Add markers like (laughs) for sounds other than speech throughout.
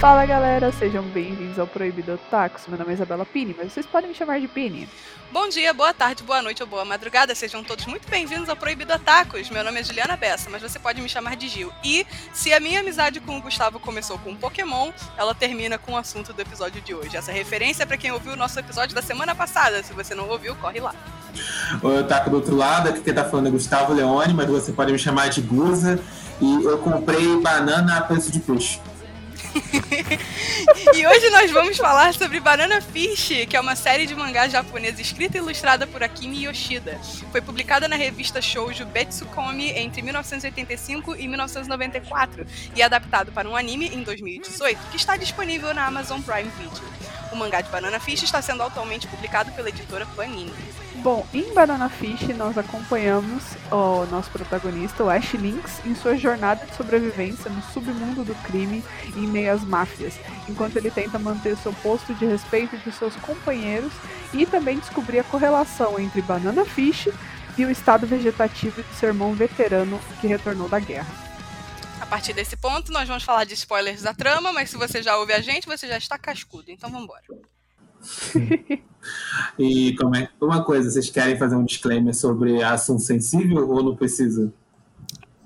Fala galera, sejam bem-vindos ao Proibido Otakus. Meu nome é Isabela Pini, mas vocês podem me chamar de Pini. Bom dia, boa tarde, boa noite ou boa madrugada, sejam todos muito bem-vindos ao Proibido Otakus. Meu nome é Juliana Bessa, mas você pode me chamar de Gil. E se a minha amizade com o Gustavo começou com um Pokémon, ela termina com o assunto do episódio de hoje. Essa referência é para quem ouviu o nosso episódio da semana passada. Se você não ouviu, corre lá. Oi, Otaku do outro lado, aqui quem tá falando é Gustavo Leone, mas você pode me chamar de Guza. E eu comprei banana a preço de peixe. (laughs) e hoje nós vamos falar sobre Banana Fish, que é uma série de mangá japonesa escrita e ilustrada por Akimi Yoshida. Foi publicada na revista Shoujo Betsukomi entre 1985 e 1994 e adaptado para um anime em 2018, que está disponível na Amazon Prime Video. O mangá de Banana Fish está sendo atualmente publicado pela editora Panini. Bom, em Banana Fish nós acompanhamos o nosso protagonista, o Ash Lynx, em sua jornada de sobrevivência no submundo do crime em meio às máfias, enquanto ele tenta manter seu posto de respeito de seus companheiros e também descobrir a correlação entre Banana Fish e o estado vegetativo de seu irmão veterano que retornou da guerra. A partir desse ponto, nós vamos falar de spoilers da trama, mas se você já ouve a gente, você já está cascudo, então vamos embora. E como é uma coisa, vocês querem fazer um disclaimer sobre assunto sensível ou não precisa?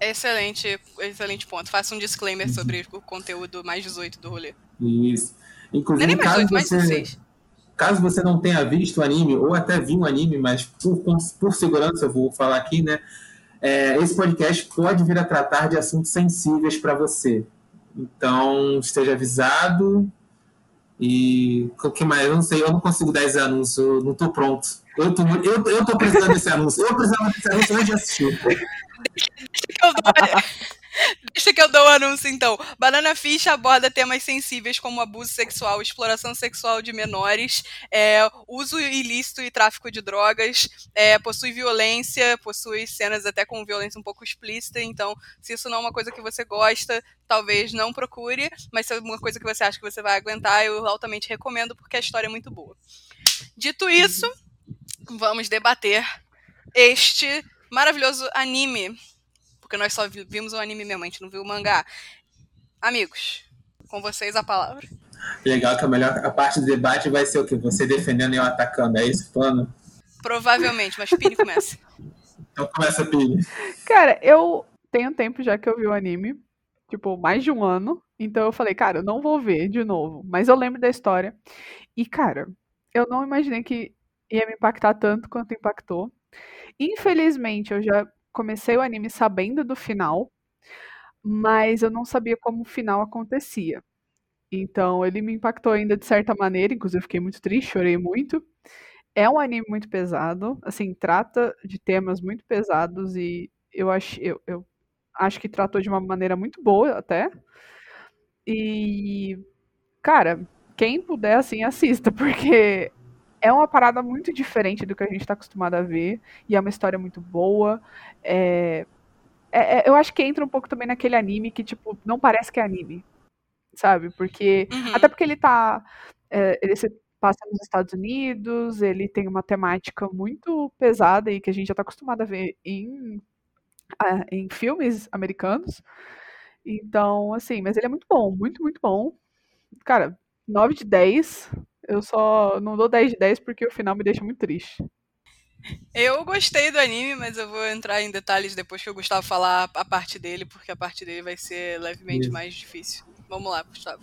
Excelente, excelente ponto. Faça um disclaimer uhum. sobre o conteúdo mais 18 do rolê. Isso. Inclusive, nem mais 18, mais 16. Caso você não tenha visto o anime, ou até viu o anime, mas por, por segurança eu vou falar aqui, né? É, esse podcast pode vir a tratar de assuntos sensíveis para você. Então, esteja avisado, e que mais? Eu não sei, eu não consigo dar esse anúncio, eu não tô pronto. Eu tô, eu, eu tô precisando desse anúncio. Eu precisava desse anúncio antes de assistir. Deixa que eu dou, o anúncio, então. Banana Fish aborda temas sensíveis como abuso sexual, exploração sexual de menores, é, uso ilícito e tráfico de drogas, é, possui violência, possui cenas até com violência um pouco explícita. Então, se isso não é uma coisa que você gosta, talvez não procure, mas se é uma coisa que você acha que você vai aguentar, eu altamente recomendo, porque a história é muito boa. Dito isso, vamos debater este maravilhoso anime porque nós só vimos o anime mesmo, a gente não viu o mangá. Amigos, com vocês a palavra. Legal que a melhor a parte do debate vai ser o que? Você defendendo e eu atacando, é isso, plano? Provavelmente, mas Pini começa. então começa, Pini. Cara, eu tenho tempo já que eu vi o anime, tipo, mais de um ano. Então eu falei, cara, eu não vou ver de novo. Mas eu lembro da história. E, cara, eu não imaginei que ia me impactar tanto quanto impactou. Infelizmente, eu já comecei o anime sabendo do final, mas eu não sabia como o final acontecia. Então ele me impactou ainda de certa maneira, inclusive fiquei muito triste, chorei muito. É um anime muito pesado, assim, trata de temas muito pesados e eu acho, eu, eu acho que tratou de uma maneira muito boa até. E, cara, quem puder, assim, assista, (laughs) porque é uma parada muito diferente do que a gente está acostumado a ver. E é uma história muito boa. É, é, é, eu acho que entra um pouco também naquele anime que, tipo, não parece que é anime. Sabe? Porque. Uhum. Até porque ele tá. É, ele se passa nos Estados Unidos, ele tem uma temática muito pesada e que a gente já está acostumado a ver em, em filmes americanos. Então, assim, mas ele é muito bom, muito, muito bom. Cara, 9 de 10. Eu só não dou 10 de 10 porque o final me deixa muito triste. Eu gostei do anime, mas eu vou entrar em detalhes depois que o Gustavo falar a parte dele, porque a parte dele vai ser levemente Isso. mais difícil. Vamos lá, Gustavo.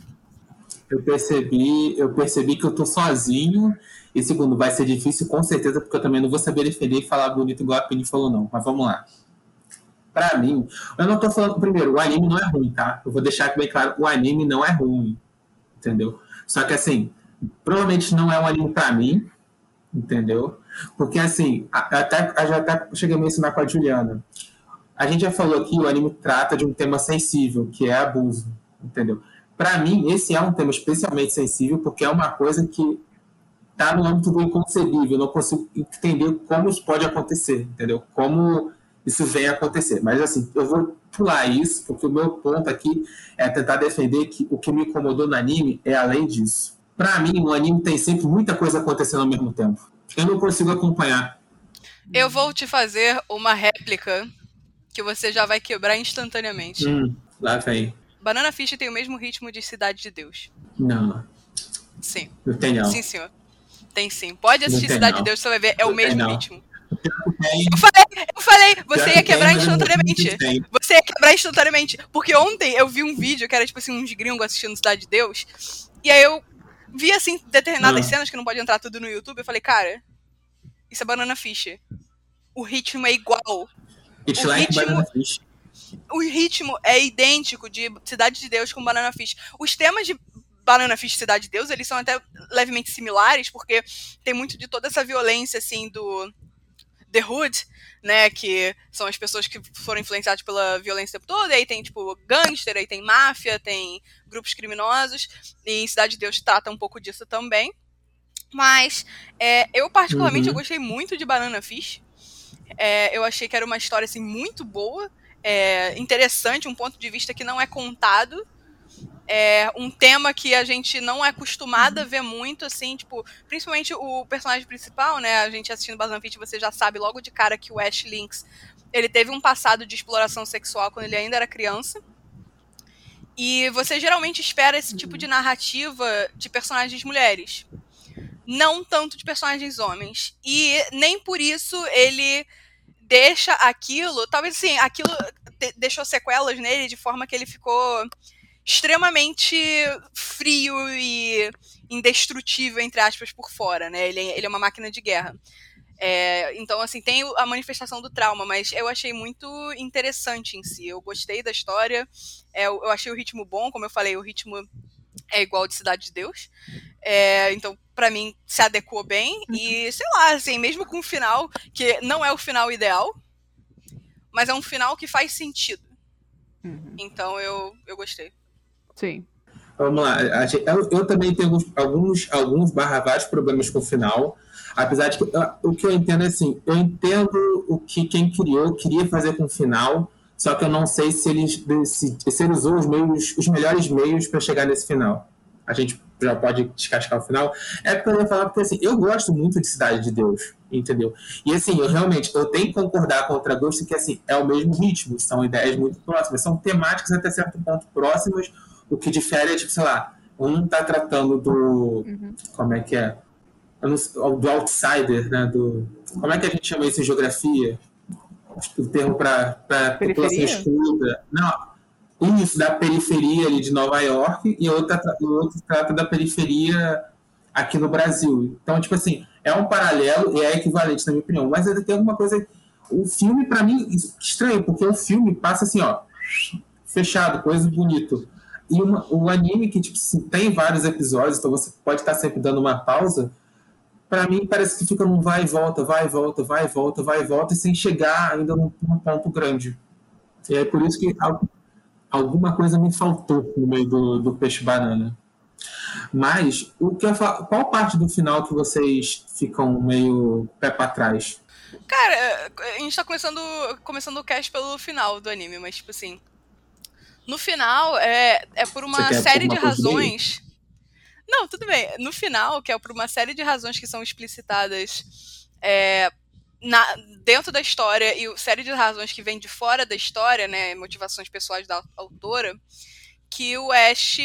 Eu percebi, eu percebi que eu tô sozinho. E segundo, vai ser difícil com certeza, porque eu também não vou saber defender e falar bonito igual a Penny falou, não. Mas vamos lá. Pra mim, eu não tô falando primeiro, o anime não é ruim, tá? Eu vou deixar bem claro, o anime não é ruim. Entendeu? Só que assim, provavelmente não é um anime para mim, entendeu? Porque assim, até, já até cheguei a mencionar com a Juliana. A gente já falou que o anime trata de um tema sensível, que é abuso, entendeu? Para mim, esse é um tema especialmente sensível, porque é uma coisa que está no âmbito do inconcebível. Não consigo entender como isso pode acontecer, entendeu? Como isso vem a acontecer. Mas assim, eu vou pular isso, porque o meu ponto aqui é tentar defender que o que me incomodou no anime é além disso para mim, no anime tem sempre muita coisa acontecendo ao mesmo tempo. Eu não consigo acompanhar. Eu vou te fazer uma réplica que você já vai quebrar instantaneamente. Hum, lá vem. Banana Fish tem o mesmo ritmo de Cidade de Deus. Não. Sim. Não tem não. Sim, senhor. Tem sim. Pode assistir Cidade não. de Deus, você vai ver, é o Não mesmo não. ritmo. Eu falei, eu falei, você ia que quebrar tem, não instantaneamente. tem. Você ia quebrar instantaneamente. Porque ontem eu vi um vídeo que era tipo assim, uns gringos assistindo Cidade de Deus. E aí eu vi assim, determinadas Ah. cenas que não pode entrar tudo no YouTube. Eu falei, cara, isso é Banana Fish. O ritmo é igual. It's O like ritmo- banana fish. O ritmo é idêntico de Cidade de Deus com Banana Fish. Os temas de Banana Fish e Cidade de Deus, eles são até levemente similares, porque tem muito de toda essa violência, assim, do The Hood, né, que são as pessoas que foram influenciadas pela violência o tempo todo, e aí tem, tipo, gangster, aí tem máfia, tem grupos criminosos, e em Cidade de Deus trata um pouco disso também. Mas, é, eu particularmente, Uhum. eu gostei muito de Banana Fish. É, eu achei que era uma história, assim, muito boa, é, interessante, um ponto de vista que não é contado, é um tema que a gente não é acostumado a ver muito, assim, tipo, principalmente o personagem principal, né? A gente assistindo Banana Fish, você já sabe logo de cara que o Ash Lynx, ele teve um passado de exploração sexual quando ele ainda era criança. E você geralmente espera esse tipo de narrativa de personagens mulheres. Não tanto de personagens homens. E nem por isso ele deixa aquilo, talvez assim, aquilo de- deixou sequelas nele de forma que ele ficou extremamente frio e indestrutível, entre aspas, por fora, né? Ele, ele é uma máquina de guerra. É, então, assim, tem a manifestação do trauma, mas eu achei muito interessante em si. Eu gostei da história, é, eu, achei o ritmo bom, como eu falei, o ritmo é igual de Cidade de Deus. É, então, pra mim, se adequou bem. E, sei lá, assim, mesmo com o final, que não é o final ideal, mas é um final que faz sentido. Uhum. Então, eu, eu gostei. Sim. Vamos lá. Eu, eu também tenho alguns, alguns, barra vários problemas com o final. Apesar de que ah, o que eu entendo é assim, eu entendo o que quem criou queria fazer com o final, só que eu não sei se ele, se, se ele usou os, meios, os melhores meios para chegar nesse final. A gente já pode descascar o final. É porque eu ia falar porque assim, eu gosto muito de Cidade de Deus, entendeu? E assim, eu realmente eu tenho que concordar com o Tragosto que assim, é o mesmo ritmo, são ideias muito próximas, são temáticas até certo ponto próximas, o que difere é, tipo, sei lá, um tá tratando do. Uhum. Como é que é? Não do outsider, né? Do, como é que a gente chama isso em geografia? Que o termo para população excluída. Não, isso, da periferia ali de Nova York, e o outro, tra- o outro trata da periferia aqui no Brasil. Então, tipo assim, é um paralelo e é equivalente, na minha opinião. Mas ainda tem alguma coisa. O filme, para mim, estranho, porque o filme passa assim, ó, fechado, coisa bonito. E uma- o anime que tipo, tem vários episódios, então você pode estar sempre dando uma pausa. Pra mim parece que fica num vai e volta, vai e volta, vai e volta, vai e volta, e sem chegar ainda num, num ponto grande. E é por isso que al- alguma coisa me faltou no meio do, do peixe banana. Mas o que eu fa- qual parte do final que vocês ficam meio pé pra trás? Cara, a gente tá começando, começando o cast pelo final do anime, mas, tipo assim. No final, é, é por uma série de coisa razões. Não, tudo bem. No final, que é por uma série de razões que são explicitadas é, na- dentro da história e série de razões que vem de fora da história, né? Motivações pessoais da autora, que o Ash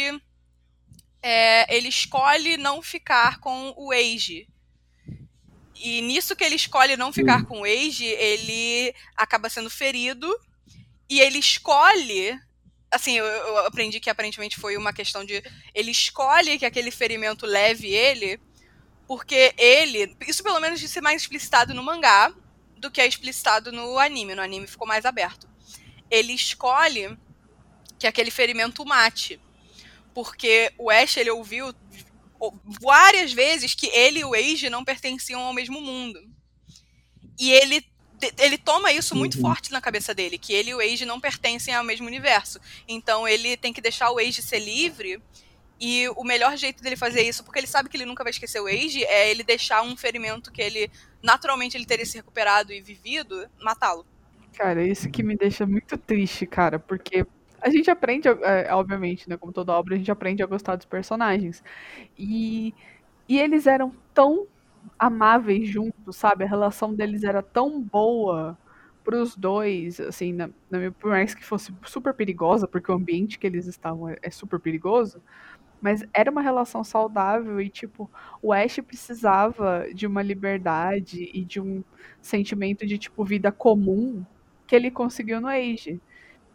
é, ele escolhe não ficar com o Eiji. E nisso que ele escolhe não ficar com o Eiji, ele acaba sendo ferido e ele escolhe. Assim, eu, eu aprendi que aparentemente foi uma questão de. Ele escolhe que aquele ferimento leve ele, porque ele. Isso pelo menos de ser mais explicitado no mangá do que é explicitado no anime. No anime ficou mais aberto. Ele escolhe que aquele ferimento mate. Porque o Ash, ele ouviu várias vezes que ele e o Eiji não pertenciam ao mesmo mundo. E ele, ele toma isso muito Uhum. forte na cabeça dele, que ele e o Eiji não pertencem ao mesmo universo. Então ele tem que deixar o Eiji ser livre. E o melhor jeito dele fazer isso, porque ele sabe que ele nunca vai esquecer o Eiji, é ele deixar um ferimento que ele naturalmente ele teria se recuperado e vivido, matá-lo. Cara, isso que me deixa muito triste, cara, porque a gente aprende, é, obviamente, né, como toda obra, a gente aprende a gostar dos personagens. E, e eles eram tão amáveis juntos, sabe? A relação deles era tão boa. pros dois, assim, na, na minha, por mais que fosse super perigosa, porque o ambiente que eles estavam é, é super perigoso, mas era uma relação saudável e, tipo, o Ash precisava de uma liberdade e de um sentimento de, tipo, vida comum que ele conseguiu no Age.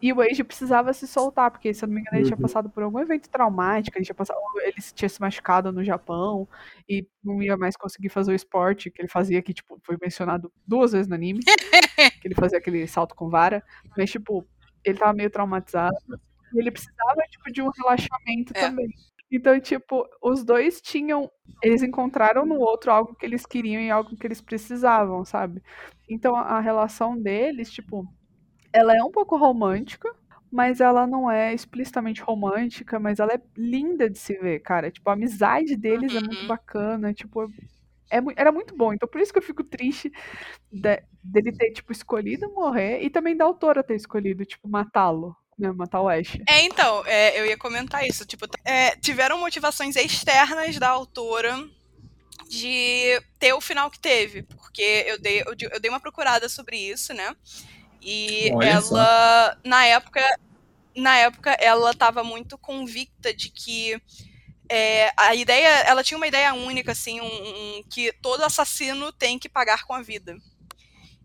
E o Age precisava se soltar, porque, se eu não me engano, ele tinha Uhum. passado por algum evento traumático, ele tinha, passado, ele tinha se machucado no Japão e não ia mais conseguir fazer o esporte que ele fazia, que, tipo, foi mencionado duas vezes no anime, (laughs) que ele fazia aquele salto com vara, mas, tipo, ele tava meio traumatizado e ele precisava, tipo, de um relaxamento É. também. Então, tipo, os dois tinham. Eles encontraram no outro algo que eles queriam e algo que eles precisavam, sabe? Então, a a relação deles, tipo, ela é um pouco romântica, mas ela não é explicitamente romântica, mas ela é linda de se ver, cara. Tipo, a amizade deles é muito Uhum. bacana, tipo, é, era muito bom. Então, por isso que eu fico triste de- dele ter, tipo, escolhido morrer e também da autora ter escolhido, tipo, matá-lo, né? Matar o Ash. É, então, é, eu ia comentar isso. Tipo, é, tiveram motivações externas da autora de ter o final que teve. Porque eu dei, eu, eu dei uma procurada sobre isso, né? E Olha só. ela, na época, na época, ela estava muito convicta de que é, a ideia, ela tinha uma ideia única, assim, um, um- que todo assassino tem que pagar com a vida.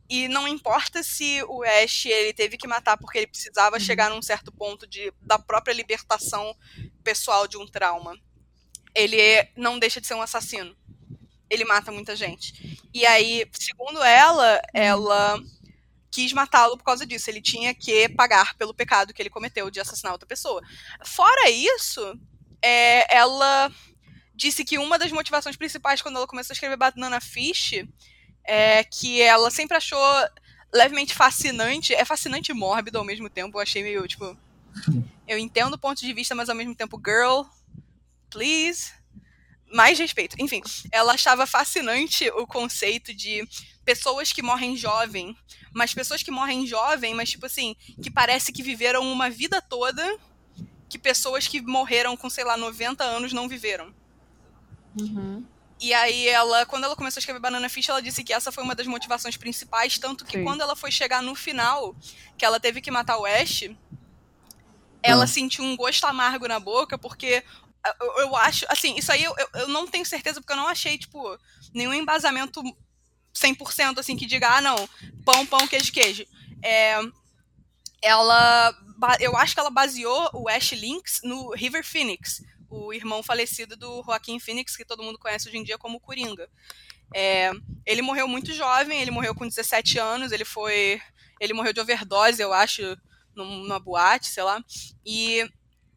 E não importa se o Ash ele teve que matar porque ele precisava Uhum. chegar num certo ponto de, da própria libertação pessoal de um trauma. Ele não deixa de ser um assassino. Ele mata muita gente. E aí, segundo ela, ela quis matá-lo por causa disso. Ele tinha que pagar pelo pecado que ele cometeu de assassinar outra pessoa. Fora isso, é, ela disse que uma das motivações principais quando ela começou a escrever Banana Fish é que ela sempre achou levemente fascinante. É fascinante e mórbido ao mesmo tempo. Eu achei meio, tipo. Eu entendo o ponto de vista, mas ao mesmo tempo, girl, please. Mais respeito. Enfim, ela achava fascinante o conceito de pessoas que morrem jovem, mas pessoas que morrem jovem, mas tipo assim, que parece que viveram uma vida toda, que pessoas que morreram com, sei lá, 90 anos não viveram. Uhum. E aí ela, quando ela começou a escrever Banana Fish, ela disse que essa foi uma das motivações principais, tanto que Sim. quando ela foi chegar no final, que ela teve que matar o Ash, ela Ah. sentiu um gosto amargo na boca, porque eu, eu acho, assim, isso aí eu- eu não tenho certeza, porque eu não achei, tipo, nenhum embasamento 100% assim que diga, ah, não, pão, pão, queijo, queijo. É, ela, eu acho que ela baseou o Ash Lynx no River Phoenix, o irmão falecido do Joaquim Phoenix, que todo mundo conhece hoje em dia como Coringa. É, ele morreu muito jovem, ele morreu com 17 anos, ele foi. Ele morreu de overdose, eu acho, num- numa boate, sei lá. E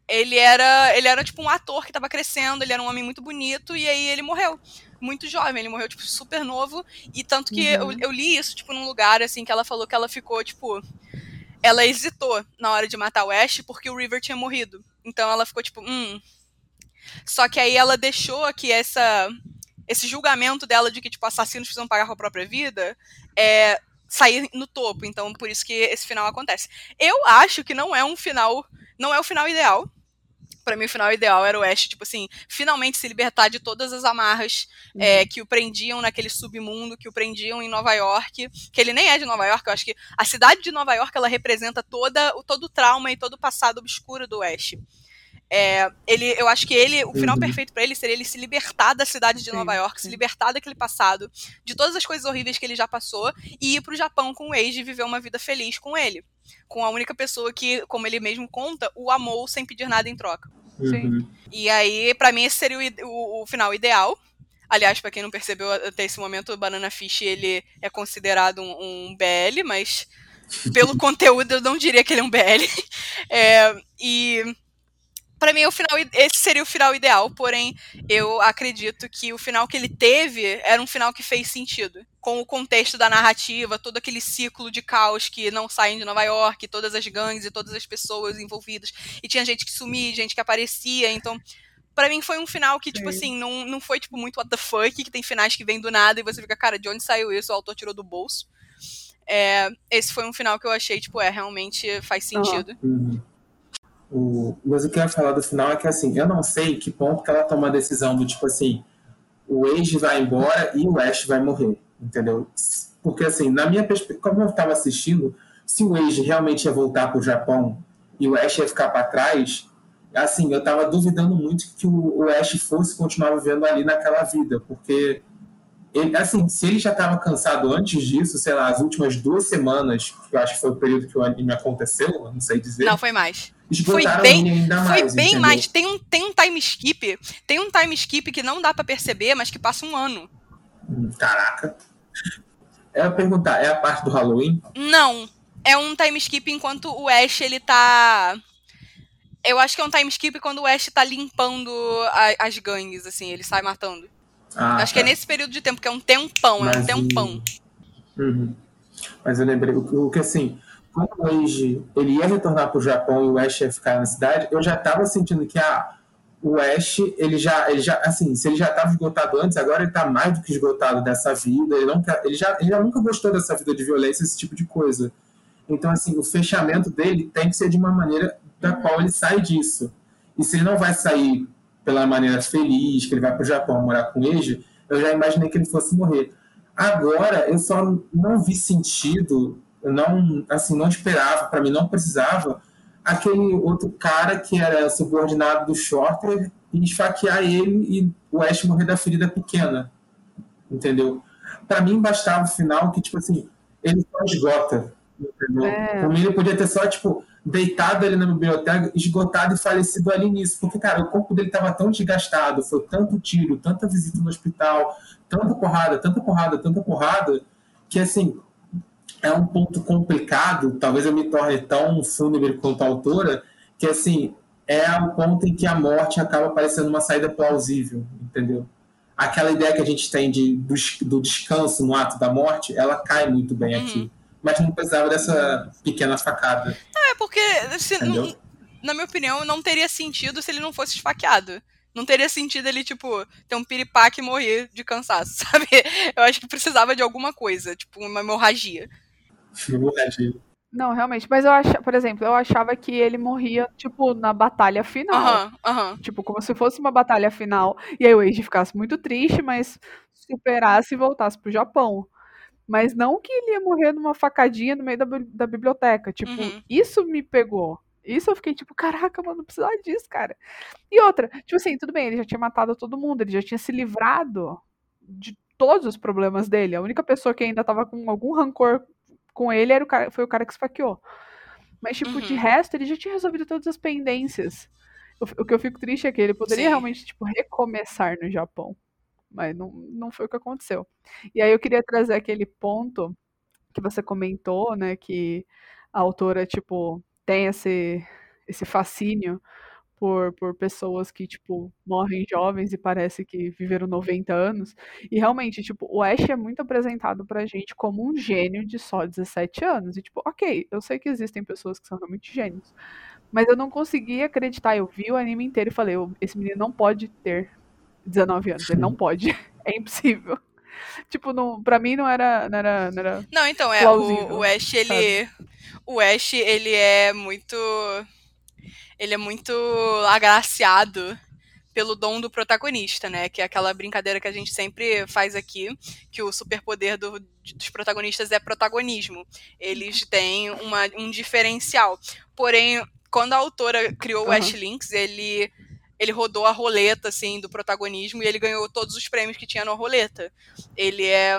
ele era. Ele era tipo um ator que tava crescendo, ele era um homem muito bonito, e aí ele morreu. Muito jovem, ele morreu, tipo, super novo. E tanto que Uhum. eu, eu li isso, tipo, num lugar, assim, que ela falou que ela ficou, tipo. Ela hesitou na hora de matar o Ash porque o River tinha morrido. Então ela ficou, tipo, hum. Só que aí ela deixou que essa esse julgamento dela de que tipo assassinos precisam pagar com a própria vida é sair no topo. Então por isso que esse final acontece. Eu acho que não é um final, não é o final ideal. Pra mim o final ideal era o Ash, tipo assim, finalmente se libertar de todas as amarras é, que o prendiam naquele submundo, que o prendiam em Nova York, que ele nem é de Nova York, eu acho que a cidade de Nova York ela representa toda, o- todo o trauma e todo o passado obscuro do Ash. É, ele, eu acho que ele, o final Uhum. perfeito pra ele seria ele se libertar da cidade de Sim, Nova York, sim. se libertar daquele passado, de todas as coisas horríveis que ele já passou e ir pro Japão com o Age e viver uma vida feliz com ele, com a única pessoa que, como ele mesmo conta, o amou sem pedir nada em troca. Sim. Uhum. E aí, pra mim, esse seria o, o- o final ideal. Aliás, pra quem não percebeu até esse momento, o Banana Fish ele é considerado um, um BL, mas pelo (laughs) conteúdo eu não diria que ele é um BL. (laughs) É, e pra mim o final i- esse seria o final ideal, porém eu acredito que o final que ele teve era um final que fez sentido, com o contexto da narrativa, todo aquele ciclo de caos que não saem de Nova York, todas as gangues e todas as pessoas envolvidas, e tinha gente que sumia, gente que aparecia, então Pra mim foi um final que, tipo Sim. assim, não, não foi, tipo, muito what the fuck, que tem finais que vêm do nada e você fica, cara, de onde saiu isso? O autor tirou do bolso. É, esse foi um final que eu achei, tipo, é, realmente faz sentido. Uhum. O, mas o que eu ia falar do final é que assim, eu não sei que ponto que ela toma a decisão do tipo assim, o Age vai embora e o Ash vai morrer, entendeu? Porque, assim, na minha perspectiva, como eu estava assistindo, se o Age realmente ia voltar para o Japão e o Ash ia ficar para trás, assim, eu estava duvidando muito que o, o Ash fosse continuar vivendo ali naquela vida, porque ele, assim, se ele já estava cansado antes disso, sei lá, as últimas duas semanas, que eu acho que foi o período que o anime aconteceu, não sei dizer. Não, foi mais. Foi bem, ainda foi mais, bem entendeu? mais. Tem um, tem um time skip, tem um time skip que não dá para perceber, mas que passa um ano. Hum, caraca. É a perguntar, é a parte do Halloween? Não. É um time skip enquanto o Ash ele tá eu acho que é um time skip quando o Ash tá limpando a, as gangues, assim, ele sai matando. Ah, acho tá. que é tá. nesse período de tempo, que é um tempão, Mas, é um tempão. Uhum. Mas eu lembrei, o, o que assim, quando o Age ele ia retornar pro Japão e o Ash ia ficar na cidade, eu já tava sentindo que ah, o Ash, ele já, ele já, assim, se ele já estava esgotado antes, agora ele está mais do que esgotado dessa vida, ele, não ele, já, ele já nunca gostou dessa vida de violência, esse tipo de coisa. Então, assim, o fechamento dele tem que ser de uma maneira da qual ele sai disso. E se ele não vai sair pela maneira feliz, que ele vai para o Japão morar com Eiji, eu já imaginei que ele fosse morrer. Agora, eu só não vi sentido, não, assim, não esperava, para mim não precisava, aquele outro cara que era subordinado do Shorter e esfaquear ele e o Ash morrer da ferida pequena. Entendeu? Para mim, bastava o final que, tipo assim, ele só esgota. Entendeu? É. Por mim, ele podia ter só, tipo, deitado ali na biblioteca, esgotado e falecido ali nisso. Porque, cara, o corpo dele estava tão desgastado, foi tanto tiro, tanta visita no hospital, tanta porrada, tanta porrada, tanta porrada, que, assim, é um ponto complicado, talvez eu me torne tão fúnebre quanto a autora, que, assim, é o ponto em que a morte acaba parecendo uma saída plausível, entendeu? Aquela ideia que a gente tem de, do, do descanso no ato da morte, ela cai muito bem uhum. aqui mas não precisava dessa pequena facada. É, porque, se, na minha opinião, não teria sentido se ele não fosse esfaqueado. Não teria sentido ele, tipo, ter um piripaque e morrer de cansaço, (laughs) sabe? Eu acho que precisava de alguma coisa, tipo, uma hemorragia. Hemorragia. Não, realmente. Mas eu achava, por exemplo, eu achava que ele morria, tipo, na batalha final. Aham, aham. Tipo, como se fosse uma batalha final. E aí o Eiji ficasse muito triste, mas superasse e voltasse pro Japão. Mas não que ele ia morrer numa facadinha no meio da, da biblioteca. Tipo, uhum. isso me pegou. Isso eu fiquei tipo, caraca, mano, não precisava disso, cara. E outra, tipo assim, tudo bem, ele já tinha matado todo mundo, ele já tinha se livrado de todos os problemas dele. A única pessoa que ainda tava com algum rancor com ele era o cara, foi o cara que esfaqueou. Mas, tipo, uhum. de resto, ele já tinha resolvido todas as pendências. O, o que eu fico triste é que ele poderia Sim. realmente, tipo, recomeçar no Japão mas não, não foi o que aconteceu. E aí eu queria trazer aquele ponto que você comentou, né, que a autora, tipo, tem esse, esse fascínio por, por pessoas que, tipo, morrem jovens e parece que viveram 90 anos. E realmente, tipo, o Ash é muito apresentado pra gente como um gênio de só 17 anos. E, tipo, ok, eu sei que existem pessoas que são realmente gênios. Mas eu não consegui acreditar. Eu vi o anime inteiro e falei, esse menino não pode ter 19 anos. Ele não pode. (laughs) É impossível. Tipo, não, pra mim não era. Não, era, não, era não então, é. O, o Ash, ele. O Ash, ele é muito. Ele é muito agraciado pelo dom do protagonista, né? Que é aquela brincadeira que a gente sempre faz aqui, que o superpoder do, dos protagonistas é protagonismo. Eles têm uma, um diferencial. Porém, quando a autora criou uhum. o Ash Links, ele ele rodou a roleta, assim, do protagonismo e ele ganhou todos os prêmios que tinha na roleta. Ele é.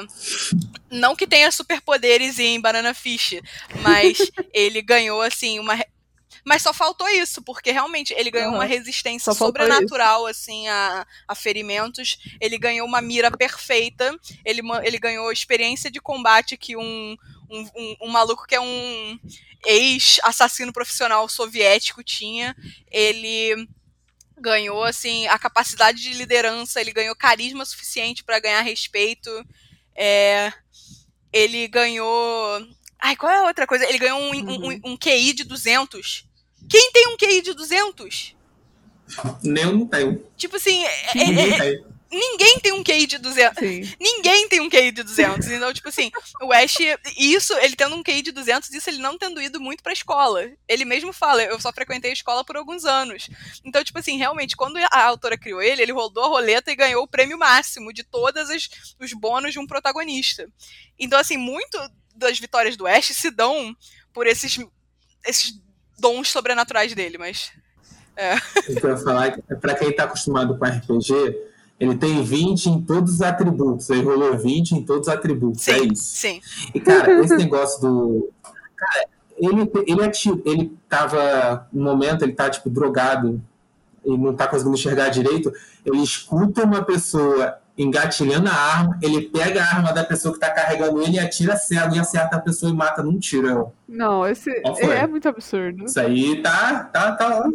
Não que tenha superpoderes em Banana Fish, mas (laughs) ele ganhou, assim, uma. Mas só faltou isso, porque realmente ele ganhou uhum. uma resistência sobrenatural, assim, a, a ferimentos. Ele ganhou uma mira perfeita. Ele, ele ganhou experiência de combate que um, um, um, um maluco que é um ex-assassino profissional soviético tinha. Ele ganhou assim a capacidade de liderança, ele ganhou carisma suficiente para ganhar respeito. É, ele ganhou. Ai, qual é a outra coisa? Ele ganhou um, uhum. um, um, QI de 200. Quem tem um QI de 200? Nem eu não tenho. Tipo assim, é, é, é ninguém tem um QI de 200. Sim. Ninguém tem um QI de 200. Então, tipo assim, o Ash, isso, ele tendo um QI de 200, isso ele não tendo ido muito pra escola. Ele mesmo fala, eu só frequentei a escola por alguns anos. Então, tipo assim, realmente, quando a autora criou ele, ele rodou a roleta e ganhou o prêmio máximo de todos os bônus de um protagonista. Então, assim, muito das vitórias do Ash se dão por esses, esses dons sobrenaturais dele, mas. É. Eu ia falar pra quem tá acostumado com RPG, ele tem 20 em todos os atributos. Ele rolou 20 em todos os atributos. Sim, é isso. sim. E, cara, esse negócio do. Cara, ele, ele, ativ... ele tava. No momento, ele tá, tipo, drogado e não tá conseguindo enxergar direito. Ele escuta uma pessoa engatilhando a arma, ele pega a arma da pessoa que tá carregando ele e atira cego e acerta a pessoa e mata num tirão. Não, esse é muito absurdo. Isso aí tá. tá, tá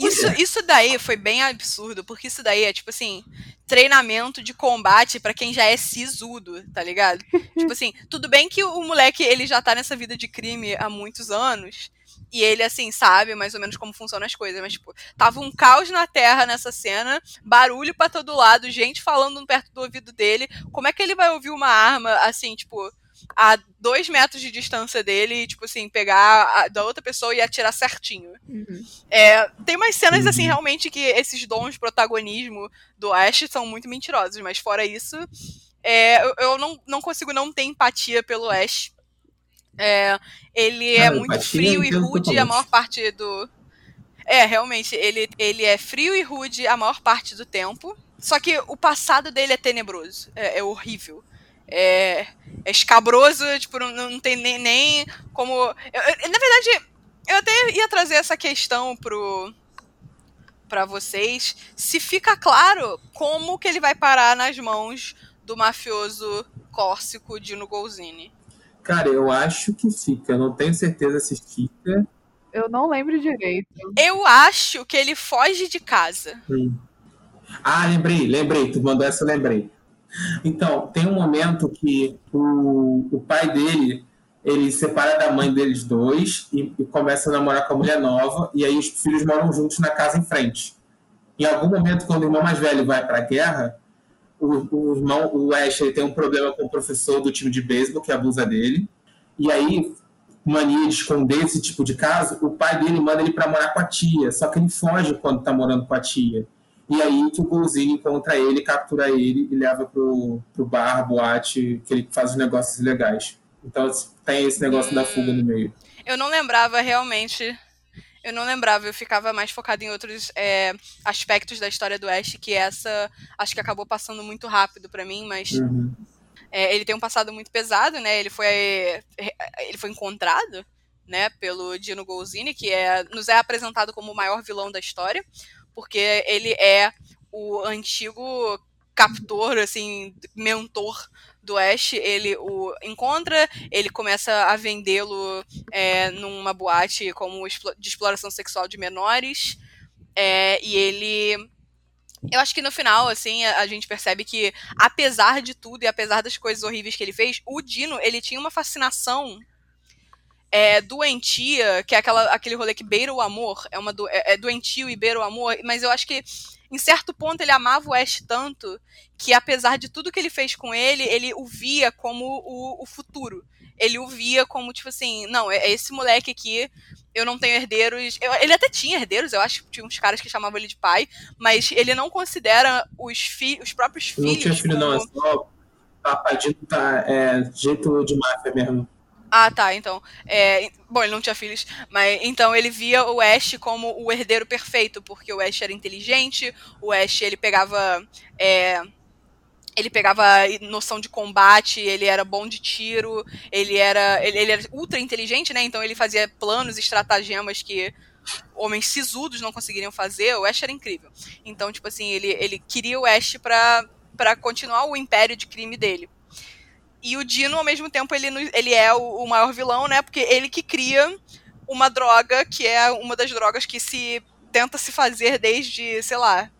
isso, isso daí foi bem absurdo, porque isso daí é tipo assim, treinamento de combate para quem já é sisudo, tá ligado? (laughs) tipo assim, tudo bem que o moleque ele já tá nessa vida de crime há muitos anos. E ele, assim, sabe mais ou menos como funcionam as coisas. Mas, tipo, tava um caos na Terra nessa cena, barulho para todo lado, gente falando perto do ouvido dele. Como é que ele vai ouvir uma arma, assim, tipo, a dois metros de distância dele e, tipo assim, pegar a, da outra pessoa e atirar certinho. Uhum. É, tem umas cenas, assim, uhum. realmente que esses dons de protagonismo do Ash são muito mentirosos, mas fora isso, é, eu, eu não, não consigo não ter empatia pelo Ash. É, ele é muito frio e rude a maior parte do. É, realmente, ele, ele é frio e rude a maior parte do tempo. Só que o passado dele é tenebroso. É, é horrível é, é escabroso, tipo, não, não tem nem, nem como. Eu, eu, na verdade, eu até ia trazer essa questão pro para vocês, se fica claro como que ele vai parar nas mãos do mafioso córsico Dino Golzini. Cara, eu acho que fica, eu não tenho certeza se fica. Eu não lembro direito. Eu acho que ele foge de casa. Hum. Ah, lembrei, lembrei, tu mandou essa, lembrei. Então, tem um momento que o, o pai dele ele separa da mãe deles dois e, e, começa a namorar com a mulher nova, e aí os filhos moram juntos na casa em frente. Em algum momento, quando o irmão mais velho vai para a guerra, o, o, irmão, o Ash, ele tem um problema com o professor do time de beisebol que abusa dele, e aí, mania de esconder esse tipo de caso, o pai dele manda ele para morar com a tia, só que ele foge quando está morando com a tia. E aí que o Golzinho encontra ele, captura ele e leva pro, pro bar, boate, que ele faz os negócios legais. Então tem esse negócio hum, da fuga no meio. Eu não lembrava realmente. Eu não lembrava, eu ficava mais focada em outros é, aspectos da história do Ash, que essa acho que acabou passando muito rápido para mim, mas uhum. é, ele tem um passado muito pesado, né? Ele foi, ele foi encontrado né, pelo Dino Golzini, que é, nos é apresentado como o maior vilão da história porque ele é o antigo captor, assim, mentor do Ash, ele o encontra, ele começa a vendê-lo é, numa boate como de exploração sexual de menores, é, e ele eu acho que no final, assim, a, gente percebe que, apesar de tudo e apesar das coisas horríveis que ele fez, o Dino, ele tinha uma fascinação é, doentia, que é aquela, aquele rolê que beira o amor, é, uma do, é, é doentio e beira o amor, mas eu acho que em certo ponto ele amava o Ash tanto que apesar de tudo que ele fez com ele, ele o via como o, o futuro. Ele o via como, tipo assim, não, é, é esse moleque aqui, eu não tenho herdeiros. Eu, ele até tinha herdeiros, eu acho que tinha uns caras que chamavam ele de pai, mas ele não considera os, fi, os próprios filhos. Não tinha filho, como... não, é só papai de tá, é, jeito de máfia mesmo. Ah, tá, então. É, bom, ele não tinha filhos, mas então ele via o Ash como o herdeiro perfeito, porque o Ash era inteligente, o Ash ele pegava. É, ele pegava noção de combate, ele era bom de tiro, ele era. Ele, ele era ultra inteligente, né? Então ele fazia planos estratagemas que homens sisudos não conseguiriam fazer. O Ash era incrível. Então, tipo assim, ele, ele queria o Ash pra, pra continuar o império de crime dele. E o Dino, ao mesmo tempo, ele, ele é o, o maior vilão, né? Porque ele que cria uma droga que é uma das drogas que se tenta se fazer desde, sei lá,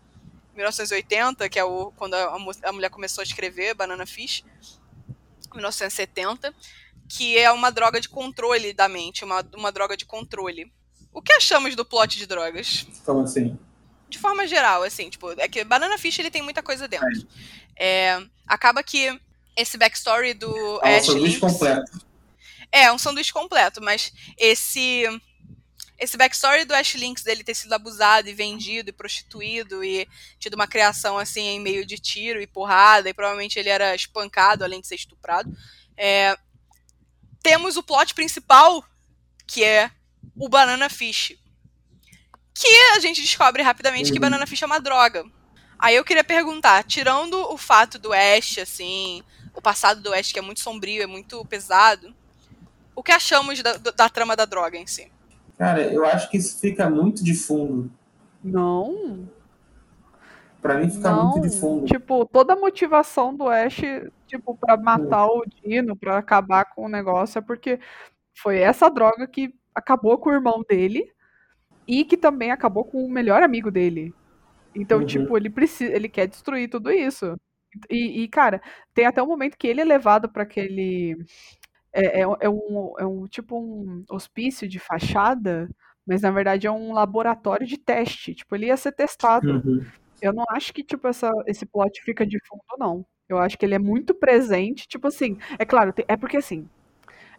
1980, que é o, quando a, a, mulher começou a escrever Banana Fish, 1970, que é uma droga de controle da mente, uma, uma droga de controle. O que achamos do plot de drogas? Como assim? de forma geral, assim, tipo, é que Banana Fish ele tem muita coisa dentro. É, acaba que esse backstory do É um Ash sanduíche completo. É, um sanduíche completo, mas esse esse backstory do Ash Lynx dele ter sido abusado e vendido e prostituído e tido uma criação assim em meio de tiro e porrada e provavelmente ele era espancado além de ser estuprado. É, temos o plot principal que é o Banana Fish. Que a gente descobre rapidamente que Uhum. Banana Fish é uma droga. Aí eu queria perguntar, tirando o fato do Ash, assim, o passado do Ash que é muito sombrio, é muito pesado, o que achamos da, da trama da droga em si? Cara, eu acho que isso fica muito de fundo. Não, Pra mim fica não. muito de fundo. Tipo, toda a motivação do Ash, tipo, pra matar o Dino, pra acabar com o negócio, é porque foi essa droga que acabou com o irmão dele e que também acabou com o melhor amigo dele. Então, Uhum. tipo, ele precisa, ele quer destruir tudo isso. E, e, cara, tem até um momento que ele é levado pra aquele é, é, é um, é um tipo um hospício de fachada, mas na verdade é um laboratório de teste. Tipo, ele ia ser testado. Uhum. Eu não acho que, tipo, essa, esse plot fica de fundo, não. Eu acho que ele é muito presente, tipo assim, é claro, é porque assim,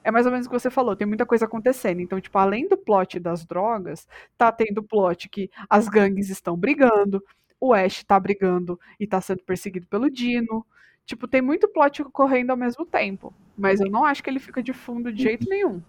é mais ou menos o que você falou, tem muita coisa acontecendo. Então, tipo, além do plot das drogas, tá tendo plot que as gangues estão brigando, o Ash tá brigando e tá sendo perseguido pelo Dino. Tipo, tem muito plot ocorrendo ao mesmo tempo. Mas eu não acho que ele fica de fundo de jeito nenhum.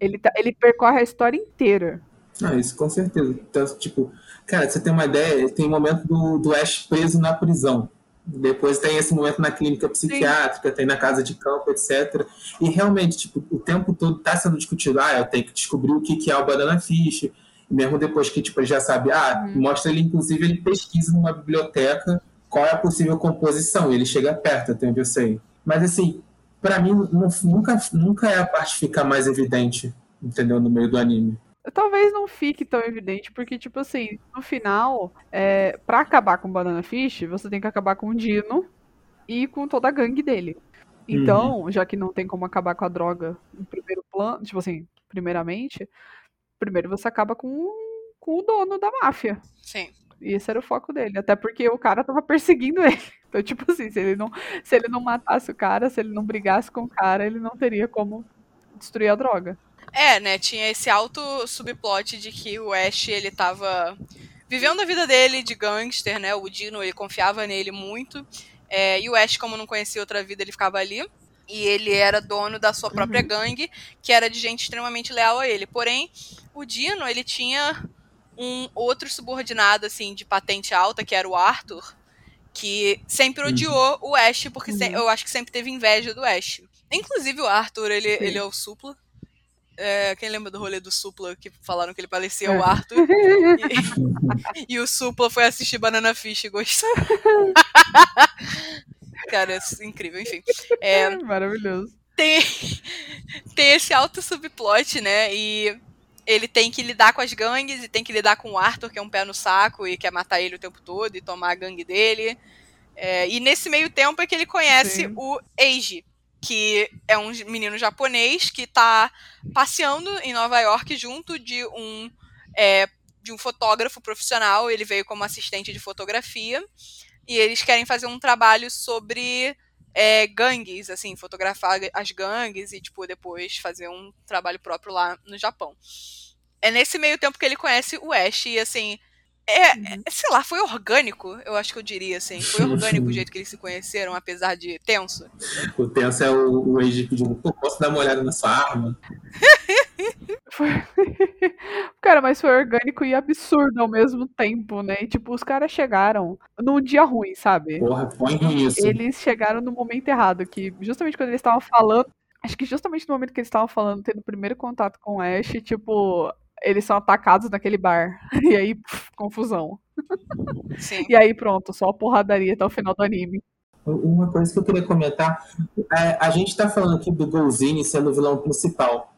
Ele, tá- ele percorre a história inteira. Ah, isso com certeza. Então, tipo, cara, você tem uma ideia, tem o momento do, do Ash preso na prisão. Depois tem esse momento na clínica psiquiátrica, tem na casa de campo, etc. E realmente, tipo, o tempo todo tá sendo discutido, ah, eu tenho que descobrir o que que é o Banana Fish. Mesmo depois que, tipo, ele já sabe, ah, Uhum. mostra ele, inclusive, ele pesquisa numa biblioteca qual é a possível composição. Ele chega perto, até onde eu sei. Mas, assim, pra mim, nu- nunca, nunca é a parte que fica mais evidente, entendeu? No meio do anime. Talvez não fique tão evidente, porque, tipo assim, no final, é, pra acabar com o Banana Fish, você tem que acabar com o Dino e com toda a gangue dele. Então, já que não tem como acabar com a droga no primeiro plano, tipo assim, primeiramente, primeiro você acaba com, com o dono da máfia. Sim. E esse era o foco dele. Até porque o cara tava (laughs) perseguindo ele. Então, tipo assim, se ele não, se ele não matasse o cara, se ele não brigasse com o cara, ele não teria como destruir a droga. É, né? Tinha esse alto subplot de que o Ash, ele tava vivendo a vida dele de gangster, né? O Dino, ele confiava nele muito. É, e o Ash, como não conhecia outra vida, ele ficava ali. E ele era dono da sua própria gangue, que era de gente extremamente leal a ele. Porém, o Dino, ele tinha um outro subordinado, assim, de patente alta, que era o Arthur, que sempre Uhum. odiou o Ash, porque se- Uhum. eu acho que sempre teve inveja do Ash. Inclusive, o Arthur, ele, Sim. ele é o supla. É, quem lembra do rolê do Supla que falaram que ele parecia É. o Arthur? (laughs) E, e o Supla foi assistir Banana Fish e gostou. (laughs) Cara, é incrível, enfim. É, Maravilhoso. tem, tem esse alto subplot, né? E ele tem que lidar com as gangues e tem que lidar com o Arthur, que é um pé no saco e quer matar ele o tempo todo e tomar a gangue dele. É, e nesse meio tempo é que ele conhece Sim. o Eiji, que é um menino japonês que tá passeando em Nova York junto de um é, de um fotógrafo profissional. Ele veio como assistente de fotografia e eles querem fazer um trabalho sobre é, gangues, assim, fotografar as gangues e, tipo, depois fazer um trabalho próprio lá no Japão. É nesse meio tempo que ele conhece o Ash e, assim, é, Uhum. é, sei lá, foi orgânico, eu acho que eu diria, assim. Foi orgânico o jeito que eles se conheceram, apesar de tenso. O tenso é o, o Age pedindo, pô, posso dar uma olhada na sua arma? (laughs) Foi... (laughs) cara, mas foi orgânico e absurdo ao mesmo tempo, né? E, tipo, os caras chegaram num dia ruim, sabe? Porra, põe nisso. Eles chegaram no momento errado, que justamente quando eles estavam falando. Acho que justamente no momento que eles estavam falando, tendo o primeiro contato com o Ash, tipo, eles são atacados naquele bar. (laughs) E aí, puf, confusão. Sim. E aí, pronto, só porradaria até o final do anime. Uma coisa que eu queria comentar, é, a gente tá falando aqui do Golzini sendo o vilão principal.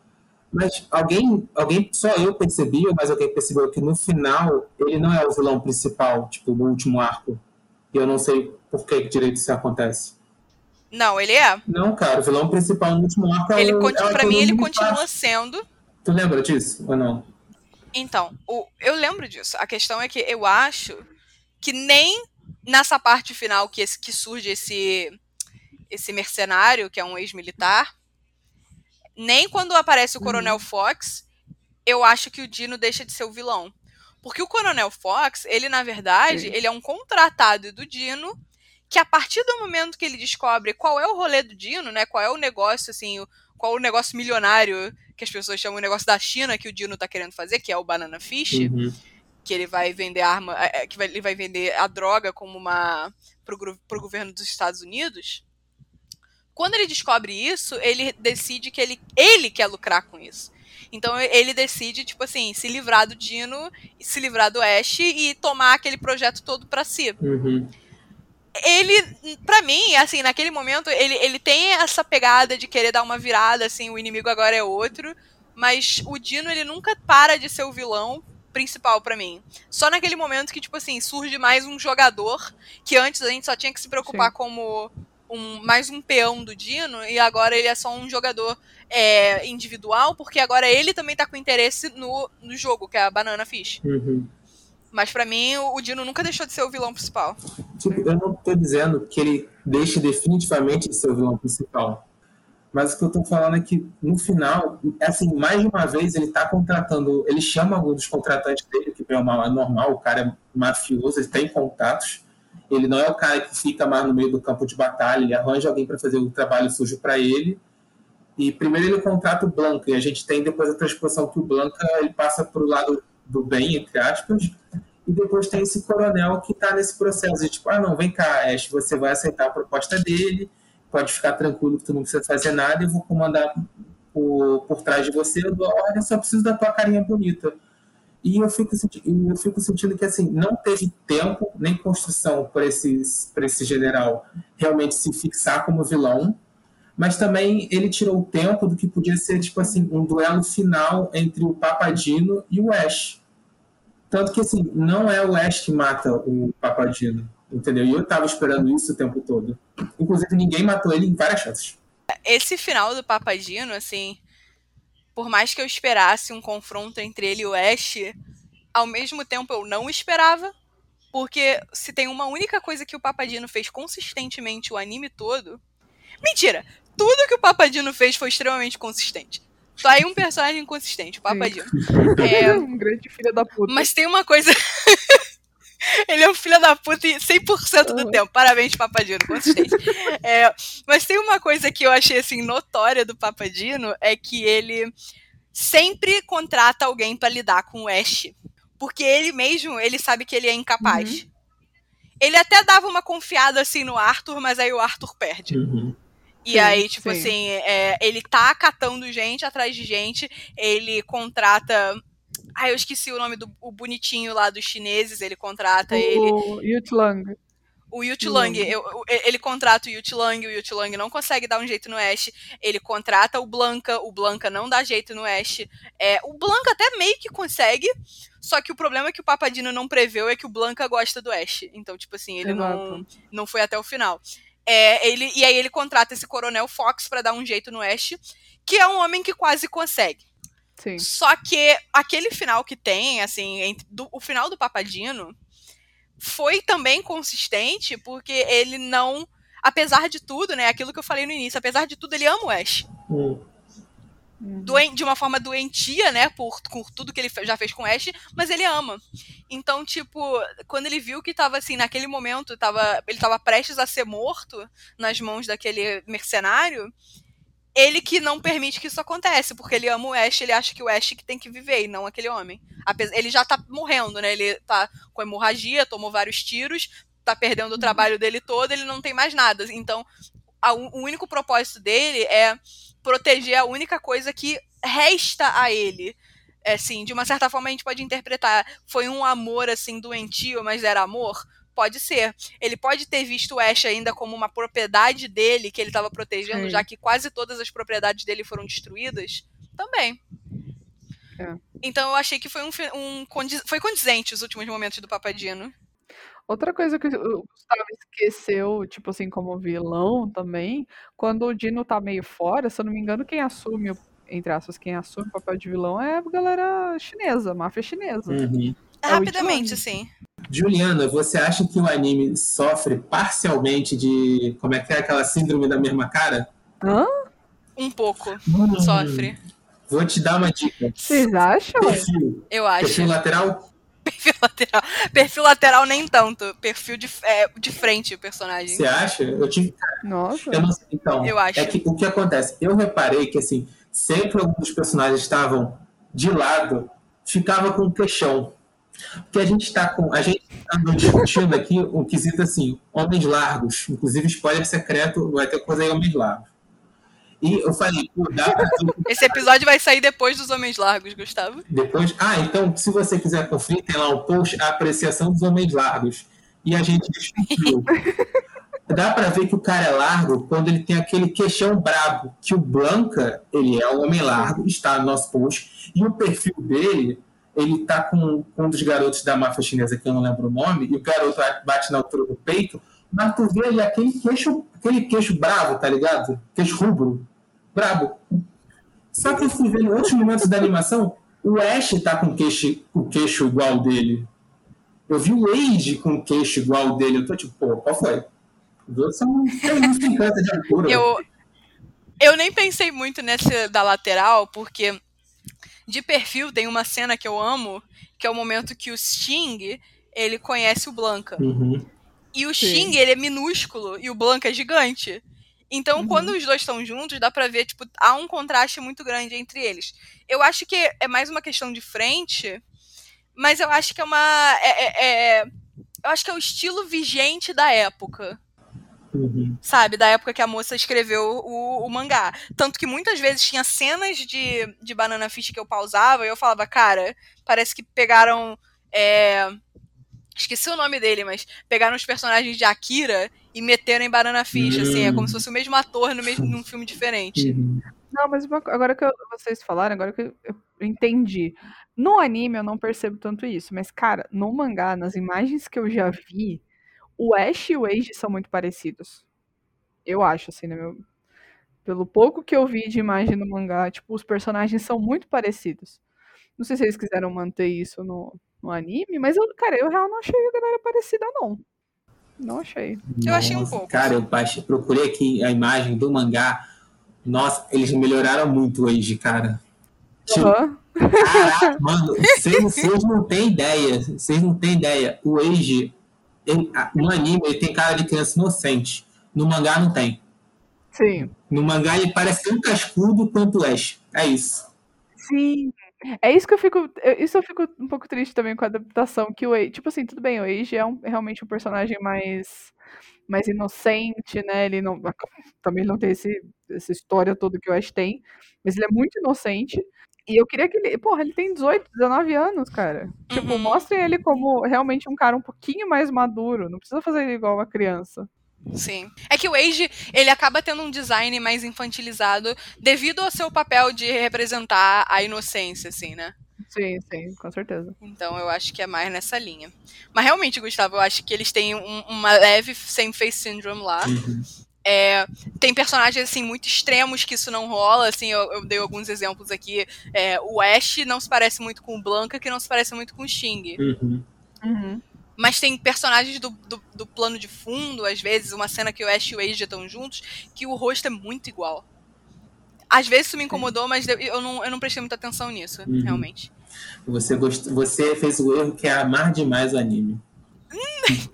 Mas alguém, alguém, só eu percebi, ou mais alguém percebeu que no final ele não é o vilão principal, tipo, no último arco. E eu não sei por que direito isso acontece. Não, ele é. Não, cara, o vilão principal no último arco é Ele, é o pra mim, ele continua Fácil. sendo. Tu lembra disso ou não? Então, o, eu lembro disso. A questão é que eu acho que nem nessa parte final que, esse, que surge esse, esse mercenário, que é um ex-militar, nem quando aparece o Coronel uhum. Fox, eu acho que o Dino deixa de ser o vilão. Porque o Coronel Fox, ele, na verdade, Sim. ele é um contratado do Dino, que a partir do momento que ele descobre qual é o rolê do Dino, né? Qual é o negócio, assim, qual o negócio milionário que as pessoas chamam o negócio da China que o Dino tá querendo fazer, que é o Banana Fish. Uhum. Que ele vai vender arma, é, é, que vai, ele vai vender a droga como uma. pro, pro governo dos Estados Unidos. Quando ele descobre isso, ele decide que ele, ele quer lucrar com isso. Então ele decide, tipo assim, se livrar do Dino, se livrar do Ash e tomar aquele projeto todo para si. Uhum. Ele, para mim, assim, naquele momento, ele, ele tem essa pegada de querer dar uma virada, assim, o inimigo agora é outro, mas o Dino, ele nunca para de ser o vilão principal para mim. Só naquele momento que, tipo assim, surge mais um jogador que antes a gente só tinha que se preocupar Sim. como um, mais um peão do Dino e agora ele é só um jogador é, individual, porque agora ele também tá com interesse no, no jogo, que é a Banana Fish. Uhum. Mas para mim, o Dino nunca deixou de ser o vilão principal. Eu não tô dizendo que ele deixe definitivamente de ser o vilão principal. Mas o que eu tô falando é que, no final, assim, mais de uma vez ele tá contratando, ele chama alguns dos contratantes dele, que é normal, o cara é mafioso, ele tem contatos, ele não é o cara que fica mais no meio do campo de batalha, ele arranja alguém para fazer o trabalho sujo para ele. E primeiro ele contrata o Blanca, e a gente tem depois a transposição que o Blanca ele passa o lado do bem, entre aspas, e depois tem esse coronel que está nesse processo de tipo, ah, não, vem cá, Ash, você vai aceitar a proposta dele, pode ficar tranquilo que tu não precisa fazer nada, eu vou comandar por, por trás de você, eu dou a ordem, só preciso da tua carinha bonita. E eu fico, eu fico sentindo que assim não teve tempo nem construção para esse, esse general realmente se fixar como vilão, mas também ele tirou o tempo do que podia ser tipo assim um duelo final entre o Papadino e o Ash. Tanto que assim, não é o Ash que mata o Papadino, entendeu? E eu tava esperando isso o tempo todo. Inclusive ninguém matou ele em várias chances. Esse final do Papadino, assim, por mais que eu esperasse um confronto entre ele e o Ash, ao mesmo tempo eu não esperava, porque se tem uma única coisa que o Papadino fez consistentemente o anime todo. Mentira! Tudo que o Papadino fez foi extremamente consistente. Só aí um personagem consistente, o Papadino. (laughs) É um grande filho da puta. Mas tem uma coisa. (laughs) Ele é um filho da puta 100% do uhum. tempo. Parabéns, Papadino, consistente. É, mas tem uma coisa que eu achei assim notória do Papadino é que ele sempre contrata alguém para lidar com o Ash, porque ele mesmo, ele sabe que ele é incapaz. Uhum. Ele até dava uma confiada assim no Arthur, mas aí o Arthur perde. Uhum. E sim, aí, tipo sim. assim, é, ele tá catando gente atrás de gente, ele contrata ah, eu esqueci o nome do o bonitinho lá dos chineses, ele contrata o ele. O Yutlang. O Yutlang, ele contrata o Yutlang, o Yutlang não consegue dar um jeito no Ash, ele contrata o Blanca, o Blanca não dá jeito no Ash. É, o Blanca até meio que consegue, só que o problema que o Papadino não preveu é que o Blanca gosta do Ash. Então, tipo assim, ele não, não foi até o final. É, ele, e aí ele contrata esse Coronel Fox para dar um jeito no Ash, que é um homem que quase consegue. Sim. Só que aquele final que tem, assim, do, o final do Papadino foi também consistente, porque ele não. Apesar de tudo, né? Aquilo que eu falei no início, apesar de tudo, ele ama o Ash. Hum. Doen, de uma forma doentia, né? Por, por tudo que ele já fez com o Ash, mas ele ama. Então, tipo, quando ele viu que tava assim, naquele momento, tava, ele tava prestes a ser morto nas mãos daquele mercenário, ele que não permite que isso aconteça, porque ele ama o Ash, ele acha que o Ash que tem que viver e não aquele homem. Ele já tá morrendo, né? Ele tá com hemorragia, tomou vários tiros, tá perdendo o uhum. trabalho dele todo, ele não tem mais nada. Então, a, o único propósito dele é proteger a única coisa que resta a ele. Assim, de uma certa forma a gente pode interpretar, foi um amor assim doentio, mas era amor. Pode ser. Ele pode ter visto o Ash ainda como uma propriedade dele que ele estava protegendo, Sim. já que quase todas as propriedades dele foram destruídas. Também. É. Então eu achei que foi um, um foi condizente os últimos momentos do Papadino. Outra coisa que o Gustavo esqueceu, tipo assim, como vilão também, quando o Dino tá meio fora, se eu não me engano, quem assume entre aspas, quem assume o papel de vilão é a galera chinesa, a máfia chinesa. Uhum. É o Rapidamente, assim. Juliana, você acha que o anime sofre parcialmente de. Como é que é aquela síndrome da mesma cara? Hã? Um pouco. Hum, Sofre. Vou te dar uma dica. Vocês acham? Perfil. Eu acho. Perfil lateral? Perfil (laughs) lateral. Perfil lateral nem tanto. Perfil de, é, de frente o personagem. Você acha? Eu tive. Nossa. Eu não sei. Então, Eu acho. é que o que acontece? Eu reparei que assim, sempre alguns personagens estavam de lado, ficava com o queixão. Porque a gente está com. A gente está discutindo aqui um quesito assim, homens largos. Inclusive, spoiler secreto, vai ter coisa aí, homens largos. E eu falei, pô, dá pra (laughs) Esse episódio vai sair depois dos Homens Largos, Gustavo. depois. Ah, então, se você quiser conferir, tem lá o post, a apreciação dos homens largos. E a gente discutiu. (laughs) Dá pra ver que o cara é largo quando ele tem aquele queixão brabo. Que o Blanca, ele é um homem largo, está no nosso post. E o perfil dele, ele tá com, com um dos garotos da máfia chinesa, que eu não lembro o nome, e o garoto bate na altura do peito, mas tu vê ele aquele queixo, aquele queixo bravo, tá ligado? Queixo rubro. Brabo. Só que eu fui ver em outros momentos da animação, o Ash tá com queixo, o queixo igual dele. Eu vi o Wade com queixo igual dele. Eu tô tipo, pô, qual foi? Os outros são 50 de altura. Eu, eu nem pensei muito nessa da lateral, porque de perfil tem uma cena que eu amo, que é o momento que o Sting, ele conhece o Blanca. Uhum. E o Sim. Sting, ele é minúsculo e o Blanca é gigante. Então, Uhum. quando os dois estão juntos, dá pra ver, tipo, há um contraste muito grande entre eles. Eu acho que é mais uma questão de frente, mas eu acho que é uma. é- é- é- eu acho que é o estilo vigente da época Uhum. sabe? Da época que a moça escreveu o, o mangá. Tanto que muitas vezes tinha cenas de, de Banana Fish que eu pausava e eu falava, cara, parece que pegaram. é, Esqueci o nome dele, mas pegaram os personagens de Akira e meteram em Banana Fish, assim, é como se fosse o mesmo ator no mesmo, num filme diferente. Uhum. Não, mas uma agora que eu- vocês falaram, agora que eu, eu entendi. No anime eu não percebo tanto isso, mas, cara, no mangá, nas imagens que eu já vi, o Ash e o Age são muito parecidos. Eu acho, assim, né, meu... Pelo pouco que eu vi de imagem no mangá, tipo, os personagens são muito parecidos. Não sei se eles quiseram manter isso no, no anime, mas eu, cara, eu real não achei a galera parecida, não. Não achei. Eu achei um Nossa, pouco. Cara, eu baixei, procurei aqui a imagem do mangá. Nossa, eles melhoraram muito o Age, cara. Tipo, Aham. Caraca, (laughs) mano, vocês não têm ideia. Vocês não têm ideia. O Age, ele- no anime, ele tem cara de criança inocente. No mangá não tem. Sim. No mangá ele parece tão cascudo quanto o Ash. É isso. Sim. É isso que eu fico. eu- Isso eu fico um pouco triste também com a adaptação. Que o Age. Tipo assim, tudo bem, o Age é um- realmente um personagem mais. Mais inocente, né? Ele não. Também não tem esse, essa história toda que o Ash tem. Mas ele é muito inocente. E eu queria que ele. Porra, ele tem 18, 19 anos, cara. Tipo, Uhum. mostrem ele como realmente um cara um pouquinho mais maduro. Não precisa fazer ele igual uma criança. Sim. É que o Age, ele acaba tendo um design mais infantilizado devido ao seu papel de representar a inocência, assim, né? Sim, sim, com certeza. Então eu acho que é mais nessa linha. Mas realmente, Gustavo, eu acho que eles têm um- uma leve same face syndrome lá. É, tem personagens assim muito extremos que isso não rola, assim, eu, eu dei alguns exemplos aqui. É, o Ash não se parece muito com o Blanca, que não se parece muito com o Sting. Uhum. Uhum. Mas tem personagens do, do, do plano de fundo, às vezes, uma cena que o Ash e o Age estão juntos, que o rosto é muito igual. Às vezes isso me incomodou, mas eu- não, eu não prestei muita atenção nisso, Uhum. realmente. Você, gost... Você fez o erro que é amar demais o anime. (laughs)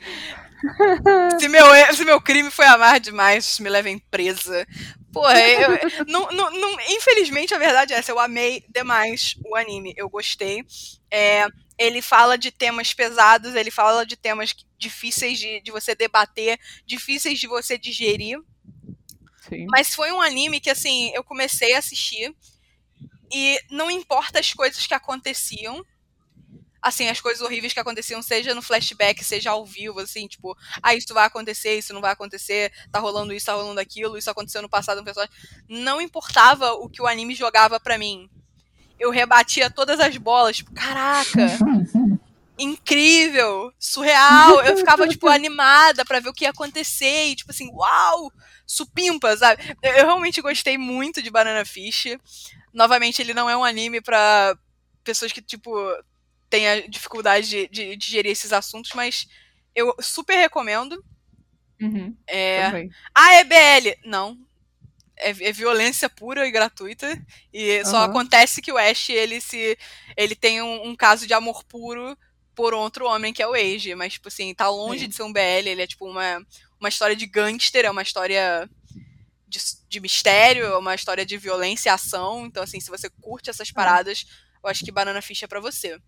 Se meu, se meu crime foi amar demais, me levem presa. Porra, eu, não, não, não- infelizmente a verdade é essa, eu amei demais o anime, eu gostei. É, ele fala de temas pesados, ele fala de temas difíceis de, de você debater, difíceis de você digerir. Sim. Mas foi um anime que, assim, eu comecei a assistir e não importa as coisas que aconteciam, assim, as coisas horríveis que aconteciam, seja no flashback, seja ao vivo, assim, tipo, ah, isso vai acontecer, isso não vai acontecer, tá rolando isso, tá rolando aquilo, isso aconteceu no passado personagem. Não importava o que o anime jogava pra mim. Eu rebatia todas as bolas, tipo, caraca, incrível, surreal. Eu ficava, tipo, animada pra ver o que ia acontecer e, tipo assim, uau, supimpa, sabe? Eu, eu realmente gostei muito de Banana Fish. novamente, ele não é um anime pra pessoas que, tipo, tenha dificuldade de, de, de gerir esses assuntos, mas eu super recomendo. Uhum, É, ah, é BL. Não. É, é violência pura e gratuita. E só Aham. acontece que o Ash, ele se. ele tem um, um caso de amor puro por outro homem, que é o Age. Mas, tipo assim, tá longe Sim. de ser um BL. Ele é tipo uma, uma história de gangster, é uma história de, de mistério, é uma história de violência e ação. Então, assim, se você curte essas paradas, eu acho que Banana Fish é pra você.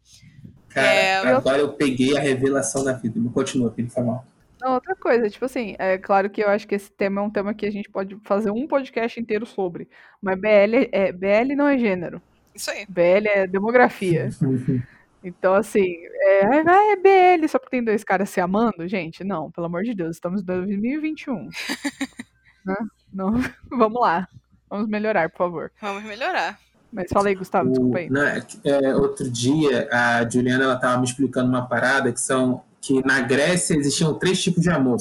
Cara, É. agora eu peguei a revelação da vida. Me continua, Felipe, foi mal. Não, outra coisa, tipo assim, é claro que eu acho que esse tema é um tema que a gente pode fazer um podcast inteiro sobre. Mas BL, é, BL não é gênero. Isso aí. BL é demografia. Então, assim, é, ah, é BL só porque tem dois caras se amando? Gente, não, pelo amor de Deus, estamos em 2021. (laughs) né? Não, (laughs) vamos lá. Vamos melhorar, por favor. Vamos melhorar. Mas fala aí, Gustavo, O- desculpa aí. na- é, outro dia, a Juliana ela estava me explicando uma parada que são que na Grécia existiam três tipos de amor,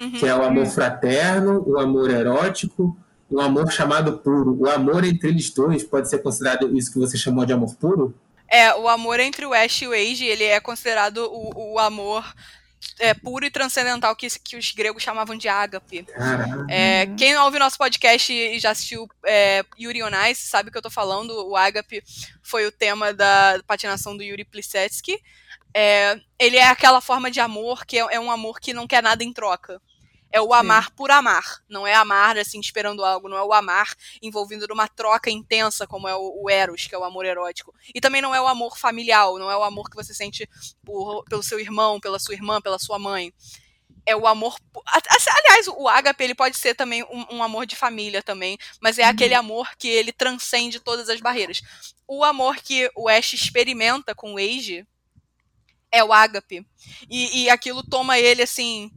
Uhum. que é o amor Hum. fraterno, o amor erótico e o amor chamado puro. O amor entre eles dois pode ser considerado isso que você chamou de amor puro? É, o amor entre o Ash e o Age, ele é considerado o, o amor é, puro e transcendental que, que os gregos chamavam de ágape. É, Uhum. Quem ouve nosso podcast e já assistiu é, Yuri on Ice sabe o que eu tô falando. O ágape foi o tema da patinação do Yuri Plisetsky. É, ele é aquela forma de amor que é, é um amor que não quer nada em troca. É o amar por amar. Não é amar assim esperando algo. Não é o amar envolvido numa troca intensa como é o, o Eros, que é o amor erótico. E também não é o amor familiar. Não é o amor que você sente por- pelo seu irmão, pela sua irmã, pela sua mãe é o amor. Aliás, o ágape ele pode ser também um, um amor de família também, mas é Uhum. aquele amor que ele transcende todas as barreiras. O amor que o Ash experimenta com o Age é o ágape. E, e aquilo toma ele assim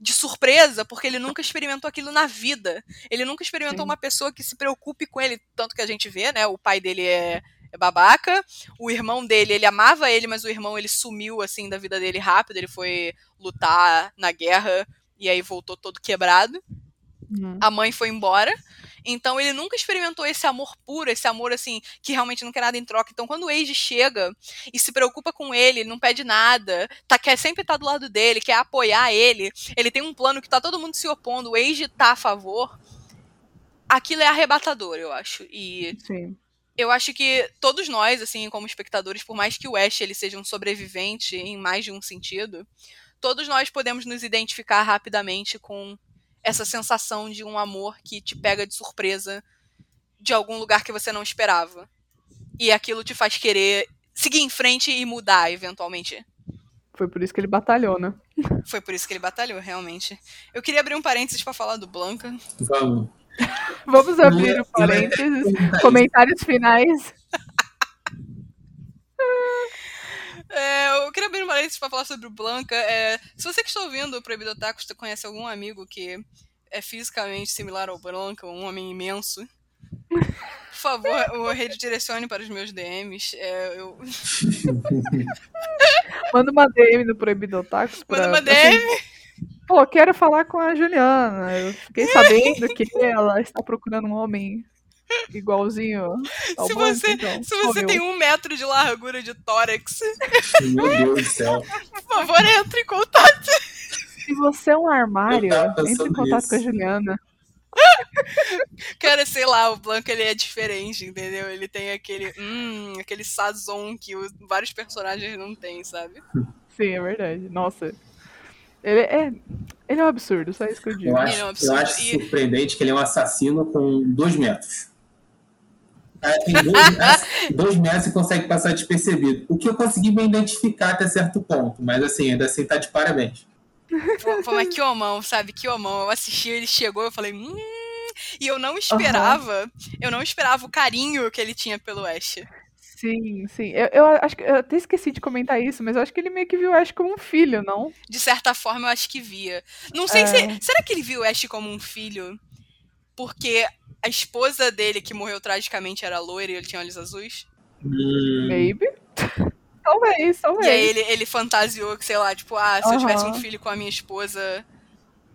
de surpresa, porque ele nunca experimentou aquilo na vida. Ele nunca experimentou Sim. uma pessoa que se preocupe com ele, tanto que a gente vê, né? O pai dele é, é babaca, o irmão dele, ele amava ele, mas o irmão ele sumiu assim da vida dele rápido, ele foi lutar na guerra e aí voltou todo quebrado. Uhum. A mãe foi embora. Então ele nunca experimentou esse amor puro, esse amor assim, que realmente não quer nada em troca. Então quando o Age chega e se preocupa com ele, não pede nada, tá, quer sempre estar do lado dele, quer apoiar ele, ele tem um plano que tá todo mundo se opondo, o Age tá a favor. Aquilo é arrebatador, eu acho. E Sim. eu acho que todos nós, assim, como espectadores, por mais que o Ash ele seja um sobrevivente em mais de um sentido, todos nós podemos nos identificar rapidamente com essa sensação de um amor que te pega de surpresa de algum lugar que você não esperava. E aquilo te faz querer seguir em frente e mudar, eventualmente. Foi por isso que ele batalhou, né? Foi por isso que ele batalhou, realmente. Eu queria abrir um parênteses pra falar do Blanca. Vamos. Vamos abrir o E vai- parênteses. Comentários finais. É, eu queria abrir um parênteses pra falar sobre o Blanca. É, se você que está ouvindo o Proibido Otaku, você conhece algum amigo que é fisicamente similar ao Blanca, um homem imenso, por favor, o redirecione para os meus DMs. É, eu... (laughs) Manda uma DM no Proibido Otakus. pra- Manda uma assim, DM. Pô, quero falar com a Juliana. Eu fiquei (laughs) sabendo que ela está procurando um homem igualzinho ao Se você- então, Se você eu. tem um metro de largura de tórax, Meu Deus do céu. por favor, entre em contato. Se você é um armário, entre em contato nisso. com a Juliana. (laughs) Cara, sei lá, o Blanca ele é diferente, entendeu? Ele tem aquele, hum, aquele sazon que os- vários personagens não têm, sabe? Sim, é verdade. Nossa. Ele é, ele é um absurdo, só isso que eu digo. Eu acho, é um eu acho E- surpreendente que ele é um assassino com dois metros. Ah, Tem dois, (laughs) dois metros e consegue passar despercebido. O que eu consegui me identificar até certo ponto, mas assim, ainda assim tá de parabéns. Pô, mas que homão, sabe? Que homão. Eu assisti, ele chegou, eu falei, hum. E eu não esperava, eu não esperava o carinho que ele tinha pelo Ash. Sim, sim. Eu, eu acho que eu até esqueci de comentar isso, mas eu acho que ele meio que viu o Ash como um filho, não? De certa forma, eu acho que via. Não sei É. se. Será que ele viu o Ash como um filho? Porque a esposa dele, que morreu tragicamente, era loira e ele tinha olhos azuis? Hum, Maybe. talvez, (laughs) talvez. E aí ele, ele fantasiou que, sei lá, tipo, ah, se eu tivesse um filho com a minha esposa,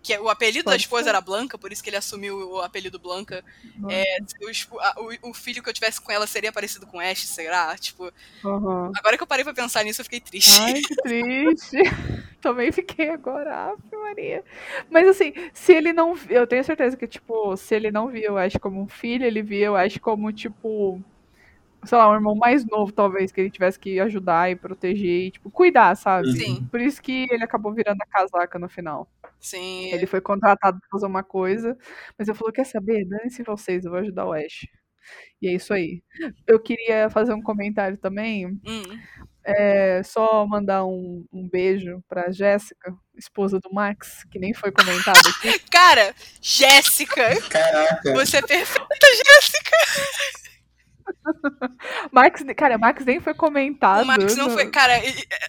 que é- o apelido da Pode esposa ser. era Blanca, por isso que ele assumiu o apelido Blanca. É, o, o- o filho que eu tivesse com ela seria parecido com Ash, será? Tipo, Aham. agora que eu parei pra pensar nisso, eu fiquei triste. Ai, que triste. (laughs) Também fiquei agora, Ave Maria. Mas assim, se ele não. Eu tenho certeza que, tipo, se ele não via o Ash como um filho, ele via o Ash como, tipo. Sei lá, um irmão mais novo, talvez, que ele tivesse que ajudar e proteger e, tipo, cuidar, sabe? Sim. Por isso que ele acabou virando a casaca no final. Sim. Ele foi contratado pra fazer uma coisa, mas eu falou: quer saber? Dane-se vocês, eu vou ajudar o Ash. E é isso aí. Eu queria fazer um comentário também. Hum. É só mandar um, um beijo pra Jéssica, esposa do Max, que nem foi comentado aqui. (laughs) Cara, Jéssica, Caraca. você é perfeita, Jéssica. (laughs) Max, cara, Max nem foi comentado. O Max não no- foi. Cara,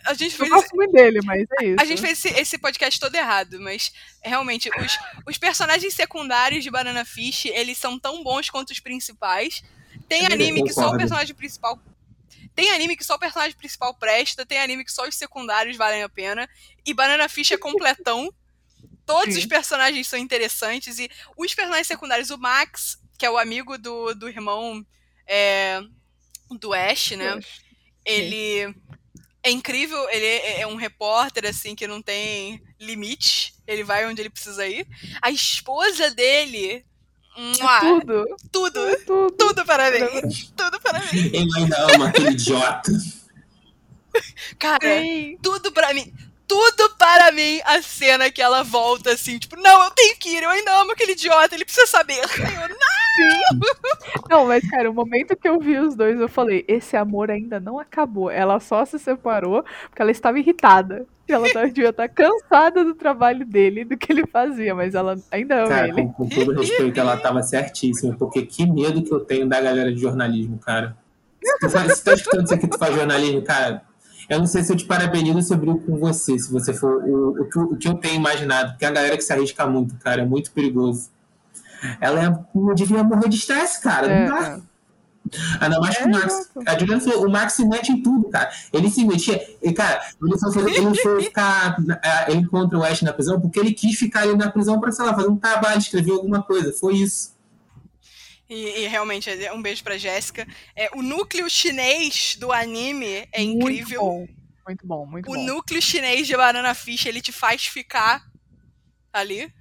a gente Eu fez. gosto muito dele, mas é isso. A gente fez esse, esse podcast todo errado, mas realmente, os, os personagens secundários de Banana Fish, eles são tão bons quanto os principais. Tem Eu anime que só o personagem principal. Tem anime que só o personagem principal presta, tem anime que só os secundários valem a pena. E Banana Fish é completão. (laughs) Todos Sim. os personagens são interessantes. E os personagens secundários, o Max, que é o amigo do, do irmão é, do Ash, né? Ele é incrível, ele é é um repórter, assim, que não tem limite. Ele vai onde ele precisa ir. A esposa dele. Mua, Tudo, tudo, tudo. tudo para mim. Tudo para mim. Ele ainda ama aquele idiota. Cara, Sim. tudo para mim. Tudo para mim a cena que ela volta assim, tipo, não, eu tenho que ir, eu ainda amo aquele idiota, ele precisa saber. Eu, não. Não, mas, cara, o momento que eu vi os dois, eu falei: esse amor ainda não acabou. Ela só se separou porque ela estava irritada. E ela tava- devia estar cansada do trabalho dele, do que ele fazia, mas ela ainda ama Cara, ele. com, com todo respeito, ela tava certíssima, porque que medo que eu tenho da galera de jornalismo, cara. Se tu, faz, se tu tá escutando isso aqui, tu faz jornalismo, cara, eu não sei se eu te parabenizo sobre o com você, se você for o, o, que, eu- o que eu tenho imaginado, porque é a galera que se arrisca muito, cara, é muito perigoso. Ela é, devia morrer de estresse, cara. É, não dá. é. Ainda mais que o É, Max. A Juliana falou, o Max se mete em tudo, cara. Ele se metia. E, cara, ele foi, fazer- ele foi ficar. eh, Ele encontra o Ash na prisão porque ele quis ficar ali na prisão pra, sei lá, fazer um trabalho, escrever alguma coisa. Foi isso. E, e realmente, é um beijo pra Jéssica. É, o núcleo chinês do anime é incrível. Muito bom, muito bom, muito o bom. núcleo chinês de Banana Fish, ele te faz ficar ali.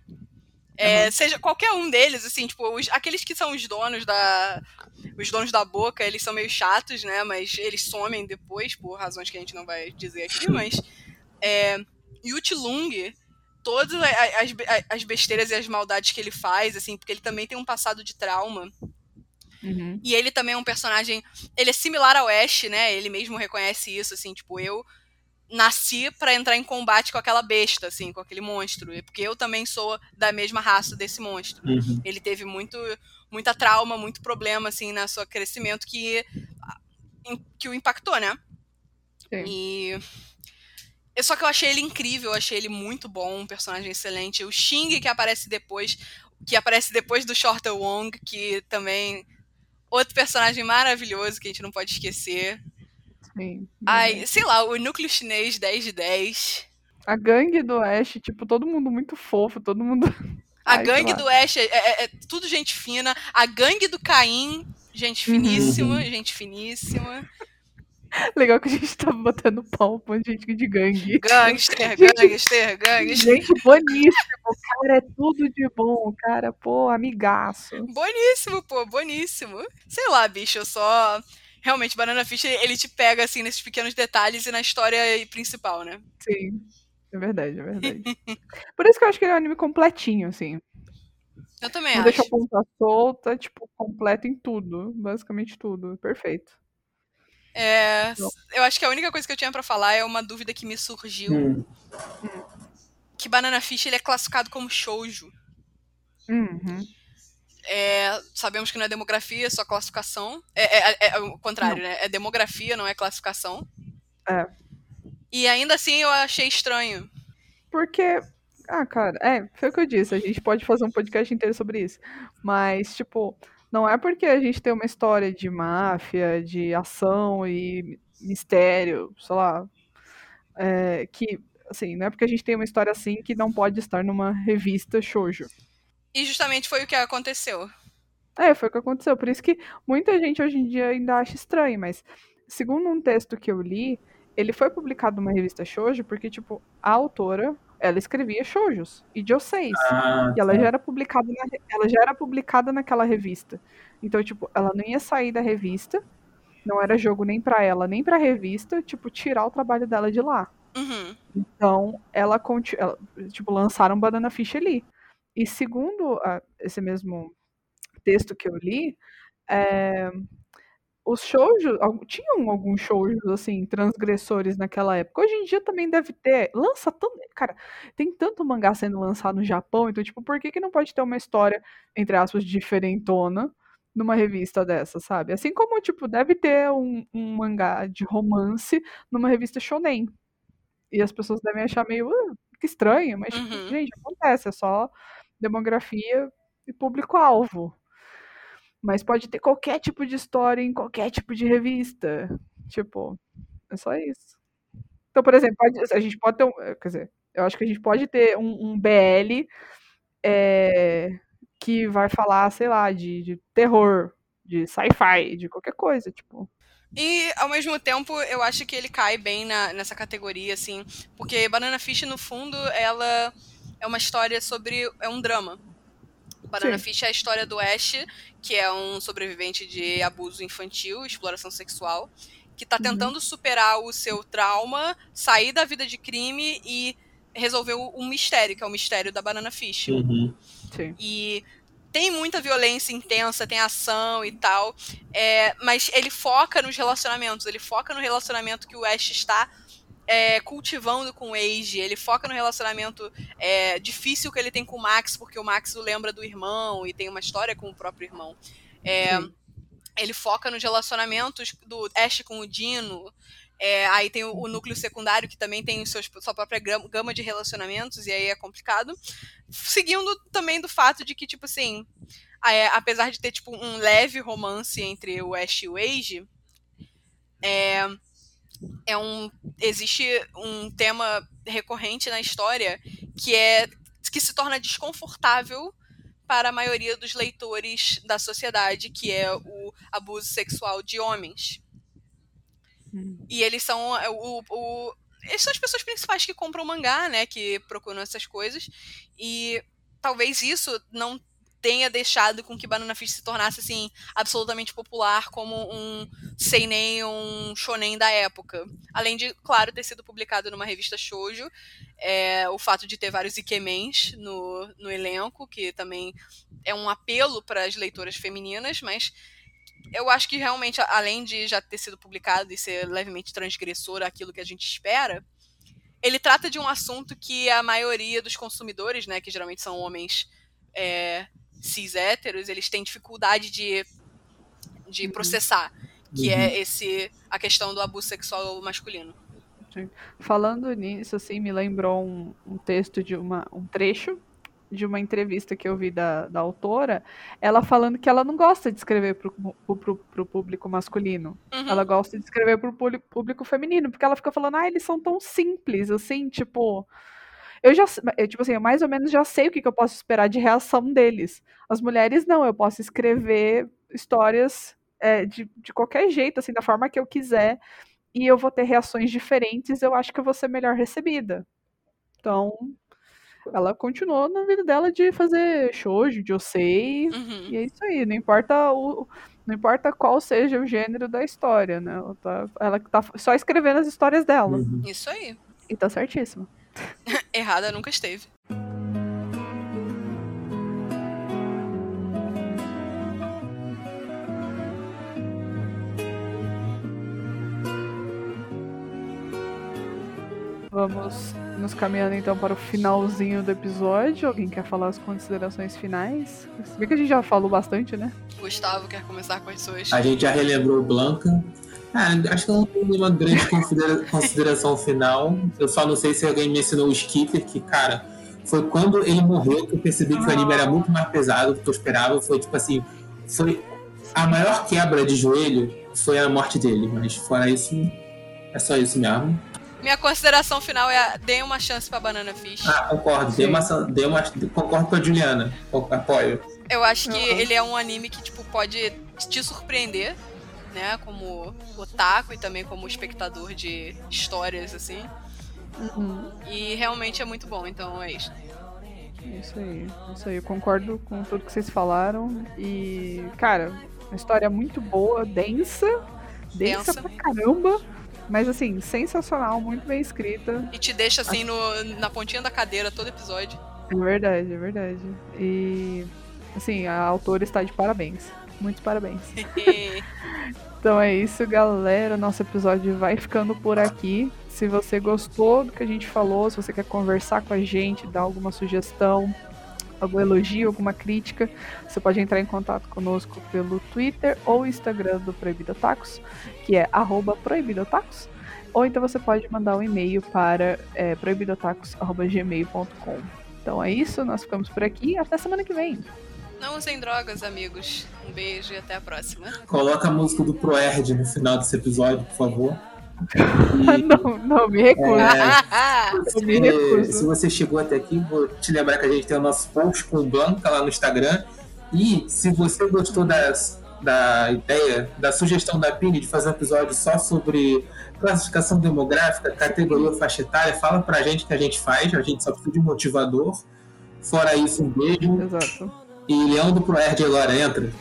É, Seja qualquer um deles, assim, tipo, os- aqueles que são os donos da. Os donos da boca, eles são meio chatos, né? Mas eles somem depois, por razões que a gente não vai dizer aqui, mas. É, Yuti Lung, todas as, as besteiras e as maldades que ele faz, assim, porque ele também tem um passado de trauma. Uhum. E ele também é um personagem. Ele é similar ao Ash, né? Ele mesmo reconhece isso, assim, tipo, eu nasci pra entrar em combate com aquela besta, assim, com aquele monstro. E Porque eu também sou da mesma raça desse monstro. Uhum. Ele teve muito, muita trauma, muito problema, assim, na seu crescimento que, que o impactou, né? Sim. E. eu- Só que eu achei ele incrível, eu achei ele muito bom, um personagem excelente. O Xing, que aparece depois, que aparece depois do Shorter Wong, que também. Outro personagem maravilhoso que a gente não pode esquecer. Sim. Ai, sei lá, o núcleo chinês 10 de 10. A gangue do Ash, tipo, todo mundo muito fofo, todo mundo. (laughs) A Ai, gangue do Ash é, é- é tudo gente fina. A gangue do Caim, gente Uhum. finíssima, gente finíssima. Legal que a gente tá botando pau pra gente de gangue. Gangster, Gente- (laughs) gangster, gangster. Gente boníssimo, o cara é tudo de bom, o cara, pô, amigaço. Boníssimo, pô, boníssimo. Sei lá, bicho, eu só. Realmente, Banana Fish, ele te pega, assim, nesses pequenos detalhes e na história principal, né? Sim, é verdade, é verdade. (laughs) Por isso que eu acho que ele é um anime completinho, assim. Eu também Não acho. deixa a ponta solta, tipo, completo em tudo, basicamente tudo, perfeito. É, Não. eu acho que a única coisa que eu tinha pra falar é uma dúvida que me surgiu. Hum. Que Banana Fish, ele é classificado como shoujo. Uhum. É, sabemos que não é demografia, é só classificação. É, é- é- é o contrário, né? É demografia, não é classificação. É. E ainda assim eu achei estranho. Porque, ah, cara, é, foi o que eu disse, a gente pode fazer um podcast inteiro sobre isso. Mas, tipo, não é porque a gente tem uma história de máfia, de ação e mistério, sei lá, é, que assim, não é porque a gente tem uma história assim que não pode estar numa revista shoujo. E justamente foi o que aconteceu. É, foi o que aconteceu. Por isso que muita gente hoje em dia ainda acha estranho, mas segundo um texto que eu li, ele foi publicado numa revista shoujo porque, tipo, a autora, ela escrevia shoujos e joseis. Ah, E ela tá. já era publicada na, ela já era publicada naquela revista. Então, tipo, ela não ia sair da revista. Não era jogo nem pra ela, nem pra revista, tipo, tirar o trabalho dela de lá. Uhum. Então, ela, ela tipo, lançaram Banana Fish ali. E segundo a- esse mesmo texto que eu li, é, os al- tinham alguns shoujos, assim, transgressores naquela época. Hoje em dia também deve ter. Lança tanto. Cara, tem tanto mangá sendo lançado no Japão, então, tipo, por que, que não pode ter uma história, entre aspas, diferentona numa revista dessa, sabe? Assim como, tipo, deve ter um, um mangá de romance numa revista shonen. E as pessoas devem achar meio "Ah, que estranho, mas, tipo, Uhum. gente, acontece, é só demografia e público-alvo. Mas pode ter qualquer tipo de história em qualquer tipo de revista. Tipo, é só isso. Então, por exemplo, a gente pode ter um. Quer dizer, eu acho que a gente pode ter um, um BL é, que vai falar, sei lá, de, de terror, de sci-fi, de qualquer coisa, tipo. E, ao mesmo tempo, eu acho que ele cai bem na- nessa categoria, assim. Porque Banana Fish, no fundo, ela é uma história sobre. É um drama. Banana Sim. Fish é a história do Ash, que é um sobrevivente de abuso infantil, exploração sexual, que tá Uhum. tentando superar o seu trauma, sair da vida de crime e resolver o- um mistério, que é o mistério da Banana Fish. Uhum. Sim. E tem muita violência intensa, tem ação e tal. é, mas ele foca nos relacionamentos. Ele foca no relacionamento que o Ash está é, cultivando com o Age. Ele foca no relacionamento é, difícil que ele tem com o Max, porque o Max o lembra do irmão e tem uma história com o próprio irmão. É, ele foca nos relacionamentos do Ash com o Dino. É, aí tem o, o núcleo secundário, que também tem seus, sua própria gama de relacionamentos, e aí é complicado. Seguindo também do fato de que, tipo assim, é, apesar de ter, tipo, um leve romance entre o Ash e o Age, é, é um, existe um tema recorrente na história que é que se torna desconfortável para a maioria dos leitores da sociedade, que é o abuso sexual de homens. Hum. E eles são é, o, o- eles são as pessoas principais que compram mangá, né? Que procuram essas coisas. E talvez isso não tenha deixado com que Banana Fish se tornasse assim absolutamente popular como um seinen, um shonen da época. Além de, claro, ter sido publicado numa revista shoujo, é, o fato de ter vários ikemens no, no elenco, que também é um apelo para as leitoras femininas, mas eu acho que realmente, além de já ter sido publicado e ser levemente transgressor àquilo que a gente espera, ele trata de um assunto que a maioria dos consumidores, né, que geralmente são homens é, cis héteros, eles têm dificuldade de, de Uhum. processar, que Uhum. é esse a questão do abuso sexual masculino. Falando nisso, assim, me lembrou um, um texto de uma, um trecho de uma entrevista que eu vi da, da autora, ela falando que ela não gosta de escrever pro, pro público masculino. Uhum. Ela gosta de escrever pro público, público feminino, porque ela fica falando, ah, eles são tão simples, assim, tipo. Eu já, eu, tipo assim, eu mais ou menos já sei o que, que eu posso esperar de reação deles. As mulheres não, eu posso escrever histórias é, de, de qualquer jeito, assim, da forma que eu quiser, e eu vou ter reações diferentes, eu acho que eu vou ser melhor recebida. Então, ela continuou na vida dela de fazer shoujo, de sei, Uhum. e é isso aí, não importa o não importa qual seja o gênero da história, né? Ela tá, ela tá só escrevendo as histórias dela. Uhum. Isso aí. E tá certíssima. (laughs) Errada nunca esteve. Vamos nos caminhando então para o finalzinho do episódio. Alguém quer falar as considerações finais? Se bem que a gente já falou bastante, né? Gustavo quer começar com as suas. A gente já relembrou Blanca. Ah, acho que não tem nenhuma grande considera- consideração final. Eu só não sei se alguém mencionou o Skipper, que, cara, foi quando ele morreu que eu percebi que o anime era muito mais pesado do que eu esperava. Foi tipo assim, foi a maior quebra de joelho foi a morte dele, mas fora isso, é só isso mesmo. Minha consideração final é deem uma chance pra Banana Fish. Ah, concordo. Dei uma, dei uma, concordo com a Juliana. Apoio. Eu acho que Uhum. ele é um anime que, tipo, pode te surpreender, né? Como otaku e também como espectador de histórias, assim. Uhum. E realmente é muito bom, então é isso. Isso aí, isso aí. Eu concordo com tudo que vocês falaram. E, cara, uma história muito boa, densa. Densa, Densa. pra caramba. Mas, assim, sensacional, muito bem escrita. E te deixa assim no, na pontinha da cadeira todo episódio. É verdade, é verdade. E, assim, a autora está de parabéns. Muitos parabéns. (laughs) Então é isso, galera. Nosso episódio vai ficando por aqui. Se você gostou do que a gente falou, se você quer conversar com a gente, dar alguma sugestão, algum elogio, alguma crítica, você pode entrar em contato conosco pelo Twitter ou Instagram do Proibido Tacos, que é proibidotacos. Ou então você pode mandar um e-mail para é, proibidotacos.gmail.com. Então é isso, nós ficamos por aqui. Até semana que vem. Não usem drogas, amigos. Um beijo e até a próxima. Coloca a música do Proerd no final desse episódio, por favor. (laughs) E, não, não, me recuso. é, (laughs) Eu me recuso. se você chegou até aqui, vou te lembrar que a gente tem o nosso post com Blanca lá no Instagram. E se você gostou das, da ideia, da sugestão da Pini de fazer um episódio só sobre classificação demográfica, categoria faixa etária, fala pra gente que a gente faz, a gente só precisa de motivador. Fora isso, um beijo. Exato. E Leão do Proerd agora entra. (laughs)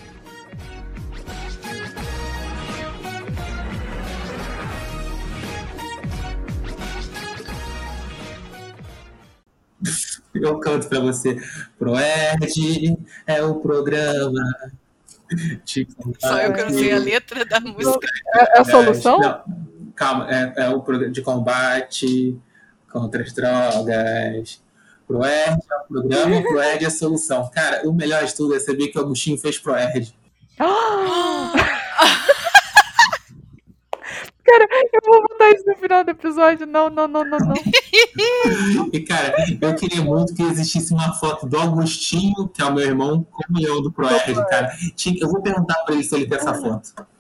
Eu canto pra você. Proerd é o programa. de Só eu que não sei a combate- letra da música. É, é a solução? Não, calma, é, é o programa de combate contra as drogas. Proerd é o programa, Proerd é a solução. Cara, o melhor de tudo é saber que o Agostinho fez Proerd. (gasps) Cara, eu vou botar isso no final do episódio. Não, não, não, não, não. (laughs) E, cara, eu queria muito que existisse uma foto do Agostinho, que é o meu irmão, com o leão do Proerd, cara. Eu vou perguntar pra ele se ele tem essa foto.